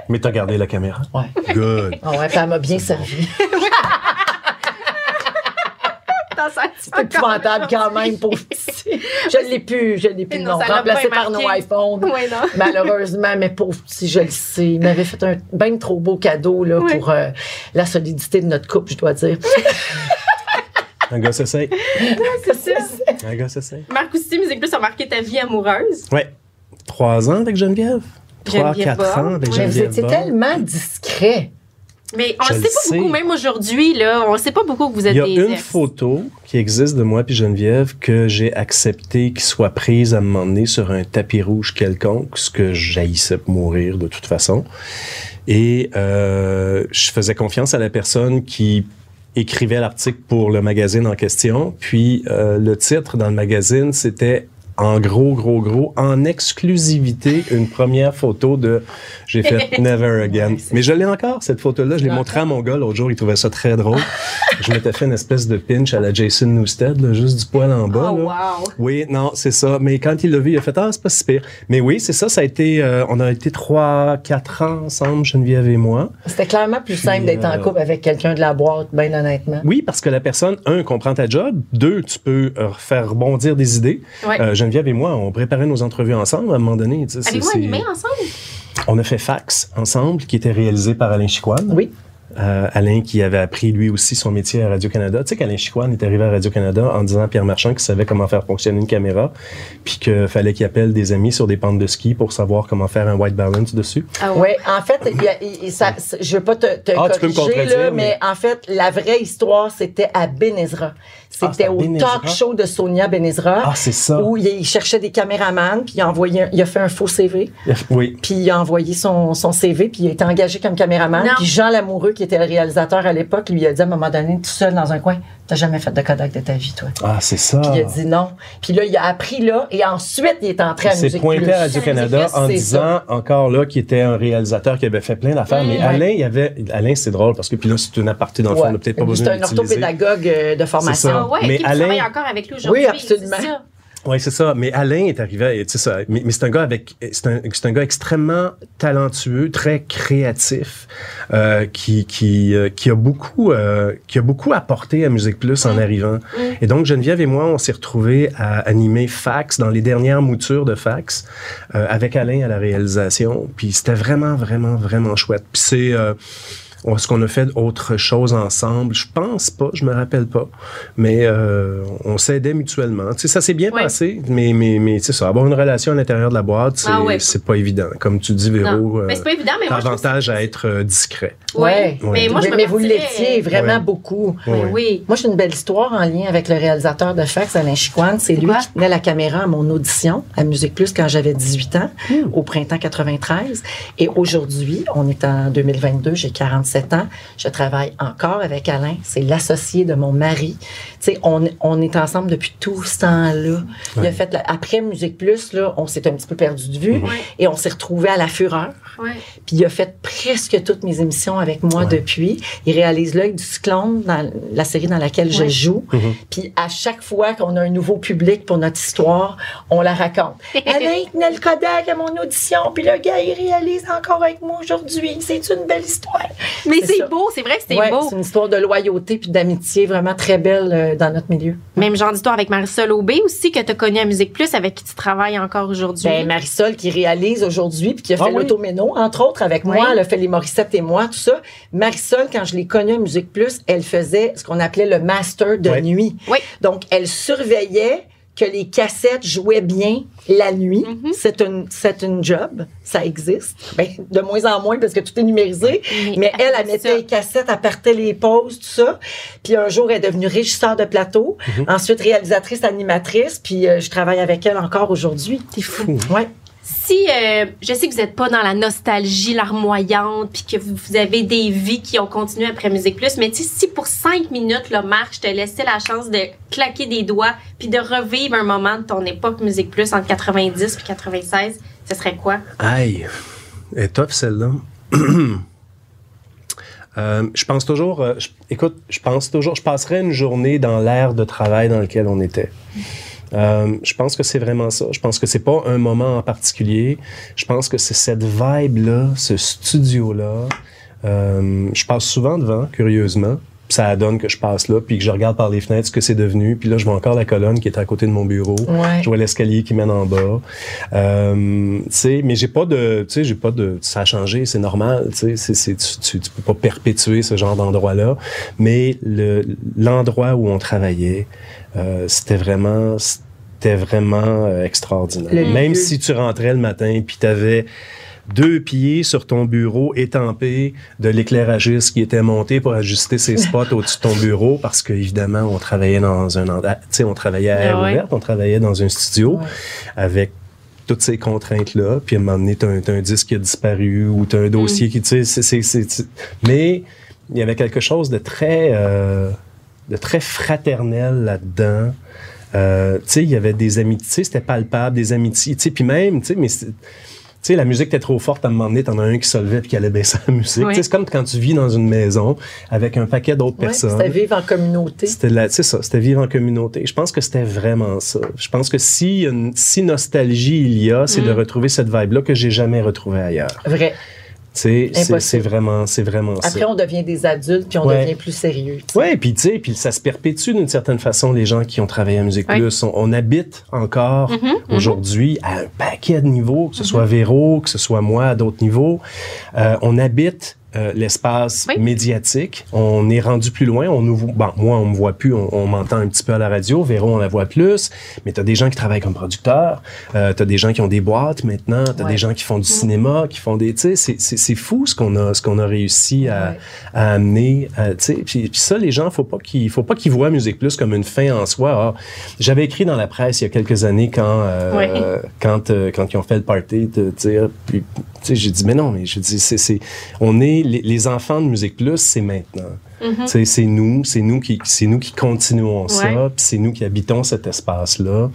Mais t'as gardé la caméra?
Ouais.
Good.
Ah ouais, puis elle m'a bien servi.
Sa
C'est épouvantable quand même, pauvre petit. Je l'ai plus, je l'ai plus,
Non,
non. Remplacé par nos iPhones.
Oui, non.
Malheureusement, mais pauvre petit, je le sais. Il m'avait fait un bien trop beau cadeau là,
Oui.
pour euh, la solidité de notre couple, je dois dire.
Un gars s'essaye.
C'est ça.
Un gars s'essaye.
Marc aussi, Musique Plus a marqué ta vie amoureuse.
Ouais. Trois ans avec Geneviève? Trois,
Geneviève
quatre ans avec
Mais vous
Geneviève.
étiez tellement discret.
Mais on ne sait pas
sais.
beaucoup, même aujourd'hui, là. On ne sait pas beaucoup que vous êtes
Il y a
des
une
ex.
photo qui existe de moi puis Geneviève que j'ai accepté qu'il soit prise à m'emmener sur un tapis rouge quelconque, ce que j'haïssais pour mourir de toute façon. Et euh, je faisais confiance à la personne qui écrivait l'article pour le magazine en question. Puis euh, le titre dans le magazine, c'était en gros, gros, gros, en exclusivité, une première photo de j'ai fait Never Again. Mais je l'ai encore, cette photo-là. Je l'ai montrée à mon gars l'autre jour. Il trouvait ça très drôle. je m'étais fait une espèce de pinch à la Jason Newsted, là, juste du poil en bas.
Oh,
là.
wow.
Oui, non, c'est ça. Mais quand il l'a vu, il a fait Ah, c'est pas si pire. Mais oui, c'est ça. Ça a été. euh, on a été trois, quatre ans ensemble, Geneviève et moi.
C'était clairement plus simple d'être en
euh,
couple avec quelqu'un de la boîte, bien honnêtement.
Oui, parce que la personne, un, comprend ta job. Deux, tu peux euh, faire rebondir des idées.
Ouais.
Geneviève et moi, on préparait nos entrevues ensemble à un moment donné.
Avez-vous animé ensemble?
On a fait Fax ensemble, qui était réalisé par Alain Chicoine.
Oui.
Euh, Alain qui avait appris lui aussi son métier à Radio-Canada. Tu sais qu'Alain Chicoine est arrivé à Radio-Canada en disant à Pierre Marchand qu'il savait comment faire fonctionner une caméra, puis qu'il fallait qu'il appelle des amis sur des pentes de ski pour savoir comment faire un white balance dessus.
Ah
Oui, en fait, y a- ça, c'est- je veux pas te, te
Ah, tu peux me
corriger, là,
mais-
mais... en fait, la vraie histoire, c'était à Benezra.
C'était
C'était au
Benezra?
talk show de Sonia Benezra.
Ah, c'est ça.
Où il, il cherchait des caméramans, puis il a, envoyé un- il a fait un faux CV,
Oui.
puis il a envoyé son, son CV, puis il a été engagé comme caméraman.
Non.
Puis Jean Lamoureux, qui était le réalisateur à l'époque, lui a dit à un moment donné, tout seul dans un coin, t'as jamais fait de Kodak de ta vie, toi.
Ah, c'est ça.
Puis il a dit non. Puis là, il a appris là, et ensuite, il est entré à
Il s'est
Musique
pointé
Plus.
à Radio-Canada en
c'est
disant encore là qu'il était un réalisateur qui avait fait plein d'affaires. mais
Ouais.
Alain, il y avait. Alain, c'est drôle parce que puis là, c'est une aparté dans le fond, on n'a peut-être pas
Lui,
besoin
C'est un
d'utiliser.
orthopédague euh, de formation.
ça.
Ah ouais,
Mais
tu
Alain-
travailles encore avec lui aujourd'hui.
Oui, absolument.
C'est.
Oui, c'est ça. Mais Alain est arrivé, tu sais ça. Mais, mais c'est un gars avec, c'est un, c'est un gars extrêmement talentueux, très créatif, euh, qui qui euh, qui a beaucoup euh, qui a beaucoup apporté à Musique Plus en arrivant. Et donc Geneviève et moi, on s'est retrouvés à animer Fax dans les dernières moutures de Fax euh, avec Alain à la réalisation. Puis c'était vraiment vraiment vraiment chouette. Puis c'est euh, est-ce qu'on a fait autre chose ensemble? Je pense pas, je me rappelle pas. Mais euh, on s'aidait mutuellement. Tu sais, ça s'est bien
Ouais.
passé, mais, mais, mais c'est ça, avoir une relation à l'intérieur de la boîte, c'est
Ah ouais.
pas évident. Comme tu dis, Véro, euh,
c'est pas évident, mais moi,
avantage à être euh, discret.
Ouais.
Ouais.
Mais moi, je
mais,
me
mais vous l'étiez vraiment
Ouais.
beaucoup.
Oui.
Moi, j'ai une belle histoire en lien avec le réalisateur de Fax, Alain Chicoine. C'est lui
quoi?
qui tenait la caméra à mon audition à Musique Plus quand j'avais 18 ans, au printemps 93. Et aujourd'hui, on est en 2022, j'ai 47 ans. Je travaille encore avec Alain. C'est l'associé de mon mari. Tu sais, on, on est ensemble depuis tout ce temps-là. Il a fait, après Musique Plus, là, on s'est un petit peu perdu de vue
Ouais.
et on s'est retrouvés à la fureur.
Ouais.
Puis il a fait presque toutes mes émissions avec moi depuis. Il réalise l'œil du cyclone dans la série dans laquelle je joue.
Mhm.
Puis à chaque fois qu'on a un nouveau public pour notre histoire, on la raconte. Alain tenait le Kodak à mon audition, puis le gars, il réalise encore avec moi aujourd'hui. C'est une belle histoire.
Mais
C'est
beau, c'est vrai que c'est
Ouais,
beau.
c'est une histoire de loyauté puis d'amitié vraiment très belle euh, dans notre milieu.
Même genre d'histoire avec Marisol Aubé aussi, que tu as connu à Musique Plus, avec qui tu travailles encore aujourd'hui.
Ben, Marisol qui réalise aujourd'hui puis qui a
Ah
fait
oui.
l'automéno, entre autres, avec
Oui.
moi. Elle a fait les Morissette et moi, tout ça. Marisol, quand je l'ai connue à Musique Plus, elle faisait ce qu'on appelait le master de
Oui.
nuit.
Oui.
Donc, elle surveillait que les cassettes jouaient bien la nuit.
Mhm.
C'est une, c'est une job. Ça existe. Ben, de moins en moins parce que tout est numérisé. Mais elle, elle mettait
ça.
les cassettes, elle partait les pauses, tout ça. Puis un jour, elle est devenue régisseur de plateau. Ensuite, réalisatrice, animatrice. Puis euh, je travaille avec elle encore aujourd'hui.
C'est fou.
Ouais.
Si, euh, je sais que vous n'êtes pas dans la nostalgie larmoyante, puis que vous, avez des vies qui ont continué après Musique Plus, mais si pour cinq minutes, là, Marc, je te laissais la chance de claquer des doigts, puis de revivre un moment de ton époque Musique Plus entre 90 puis 96, ce serait quoi?
Aïe, elle est tough celle-là. Euh, je pense toujours, euh, je- écoute, je pense toujours, je passerais une journée dans l'ère de travail dans lequel on était. Euh, je pense que c'est vraiment ça. Je pense que c'est pas un moment en particulier. Je pense que c'est cette vibe-là, ce studio-là. Euh, je passe souvent devant, curieusement. Ça donne que je passe là, puis que je regarde par les fenêtres ce que c'est devenu. Puis là, je vois encore la colonne qui est à côté de mon bureau.
Ouais.
Je vois l'escalier qui mène en bas. Euh, tu sais, mais j'ai pas de, tu sais, j'ai pas de, ça a changé, c'est normal. Tu sais, c'est, c'est, tu, tu, tu peux pas perpétuer ce genre d'endroit-là. Mais le, l'endroit où on travaillait, c'était vraiment, c'était vraiment euh, extraordinaire.
Le
Même
lieu.
si tu rentrais le matin puis t'avais deux pieds sur ton bureau étampé de l'éclairagiste qui était monté pour ajuster ses spots au-dessus de ton bureau parce que évidemment on travaillait dans un tu on travaillait à air
Ah ouais.
ouverte, on travaillait dans un studio
Ouais.
avec toutes ces contraintes-là, puis à un moment donné, t'as un, un disque qui a disparu ou t'as un dossier qui, tu sais, mais il y avait quelque chose de très, euh, de très fraternel là-dedans. Euh, tu sais, il y avait des amitiés, c'était palpable, des amitiés, tu sais, puis même, tu sais, mais tu sais, la musique était trop forte à un moment donné, t'en as un qui se levait puis qui allait baisser la musique.
Oui.
Tu sais, C'est comme quand tu vis dans une maison avec un paquet d'autres personnes.
C'était vivre en communauté.
C'était ça, c'était vivre en communauté. Je pense que c'était vraiment ça. Je pense que si, une, si nostalgie il y a, c'est de
Mm.
retrouver cette vibe-là que j'ai jamais retrouvée ailleurs.
Vrai.
Tu sais, c'est- vraiment, c'est vraiment
Après,
ça.
on devient des adultes puis on
Ouais.
devient plus sérieux.
Ouais, puis tu sais, puis ça se perpétue d'une certaine façon les gens qui ont travaillé à Musique
Ouais.
Plus. On, on habite encore
Mhm, mhm.
aujourd'hui à un paquet de niveaux, que ce soit Véro, que ce soit moi à d'autres niveaux. Euh, on habite euh, l'espace
Oui.
médiatique. On est rendu plus loin. On nous, bon, moi, on me voit plus. On, on m'entend un petit peu à la radio. Véro, on la voit plus. Mais tu as des gens qui travaillent comme producteurs. Euh, tu as des gens qui ont des boîtes maintenant. Tu as
Ouais.
des gens qui font du cinéma, qui font des... Tu sais, c'est- fou ce qu'on a, ce qu'on a réussi à,
Ouais.
à amener. euh, tu sais, puis, puis ça, les gens, faut pas qu'ils, faut pas qu'ils voient Musique Plus comme une fin en soi. Ah, J'avais écrit dans la presse il y a quelques années quand, euh,
Ouais.
quand, quand ils ont fait le party de dire, puis, tu sais, j'ai dit mais non, mais je dis c'est, on est les, les enfants de Musique Plus, c'est maintenant.
Mhm.
C'est nous, c'est nous qui, c'est nous qui continuons ça, puis c'est nous qui habitons cet espace-là.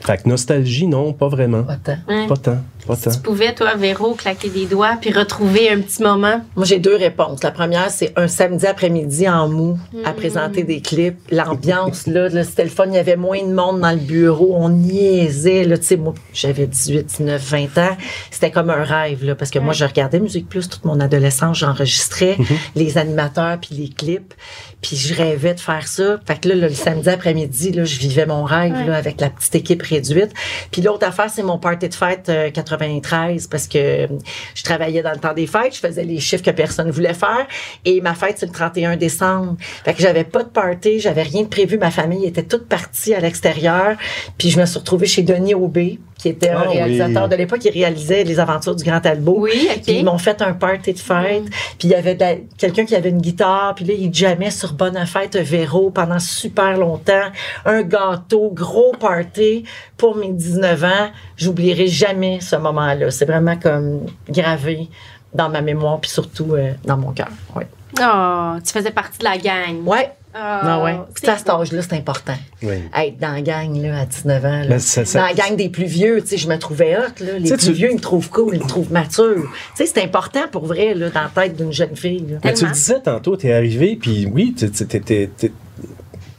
Fait que nostalgie, non, pas vraiment.
Pas tant.
Pas tant, pas tant.
Tu pouvais, toi, Véro, claquer des doigts puis retrouver un petit moment?
Moi, j'ai deux réponses. La première, c'est un samedi après-midi en mou à présenter des clips. L'ambiance, là, là, c'était le fun. Il y avait moins de monde dans le bureau. On niaisait, là. Tu sais, moi, j'avais 18, 19, 20 ans. C'était comme un rêve, là. Parce que moi, je regardais Musique Plus toute mon adolescence. J'enregistrais les animateurs puis les clips. Puis je rêvais de faire ça. Fait que là, le samedi après-midi, là, je vivais mon rêve, là, avec la petite équipe réduite. Puis l'autre affaire, c'est mon party de fête euh, 93 parce que je travaillais dans le temps des fêtes, je faisais les chiffres que personne voulait faire et ma fête c'est le 31 décembre. Fait que j'avais pas de party, j'avais rien de prévu, ma famille était toute partie à l'extérieur, puis je me suis retrouvée chez Denis Aubé qui était un
Ah oui.
réalisateur de l'époque qui réalisait les aventures du Grand Albo.
Oui, OK.
Puis ils m'ont fait un party de fête. Puis il y avait quelqu'un qui avait une guitare. Puis là, il jammait sur Bonne Fête Véro pendant super longtemps. Un gâteau, gros party pour mes 19 ans. J'oublierai jamais ce moment-là. C'est vraiment comme gravé dans ma mémoire puis surtout euh, dans mon cœur. Ouais.
Oh, tu faisais partie de la gang.
Ouais.
Oh,
Ah ouais? Puis
c'est
à cet âge-là, c'est important.
Oui.
Être dans la gang là, à 19 ans. là.
Ben, ça- ça-
dans la gang des plus vieux, tu sais, je me trouvais hot. Là. Les
Tu
plus
tu-
vieux, ils me trouvent cool, ils me trouvent mature. Tu sais, c'est important pour vrai là, dans la tête d'une jeune fille. là.
Mais tu le disais tantôt, t'es arrivé, puis oui, tu- tu-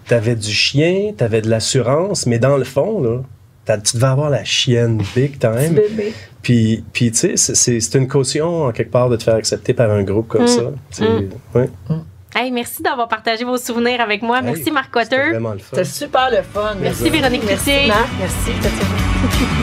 t'avais du chien, t'avais de l'assurance, mais dans le fond, là, tu devais avoir la chienne big time. Puis, puis tu sais, c'est- une caution, en quelque part, de te faire accepter par un groupe comme
Mm.
ça. Tu sais,
Mm. Hey, merci d'avoir partagé vos souvenirs avec moi.
Hey,
Merci, Marc Cotter.
vraiment le fun.
C'était super le fun.
Merci, Véronique
Merci. Marc. Merci.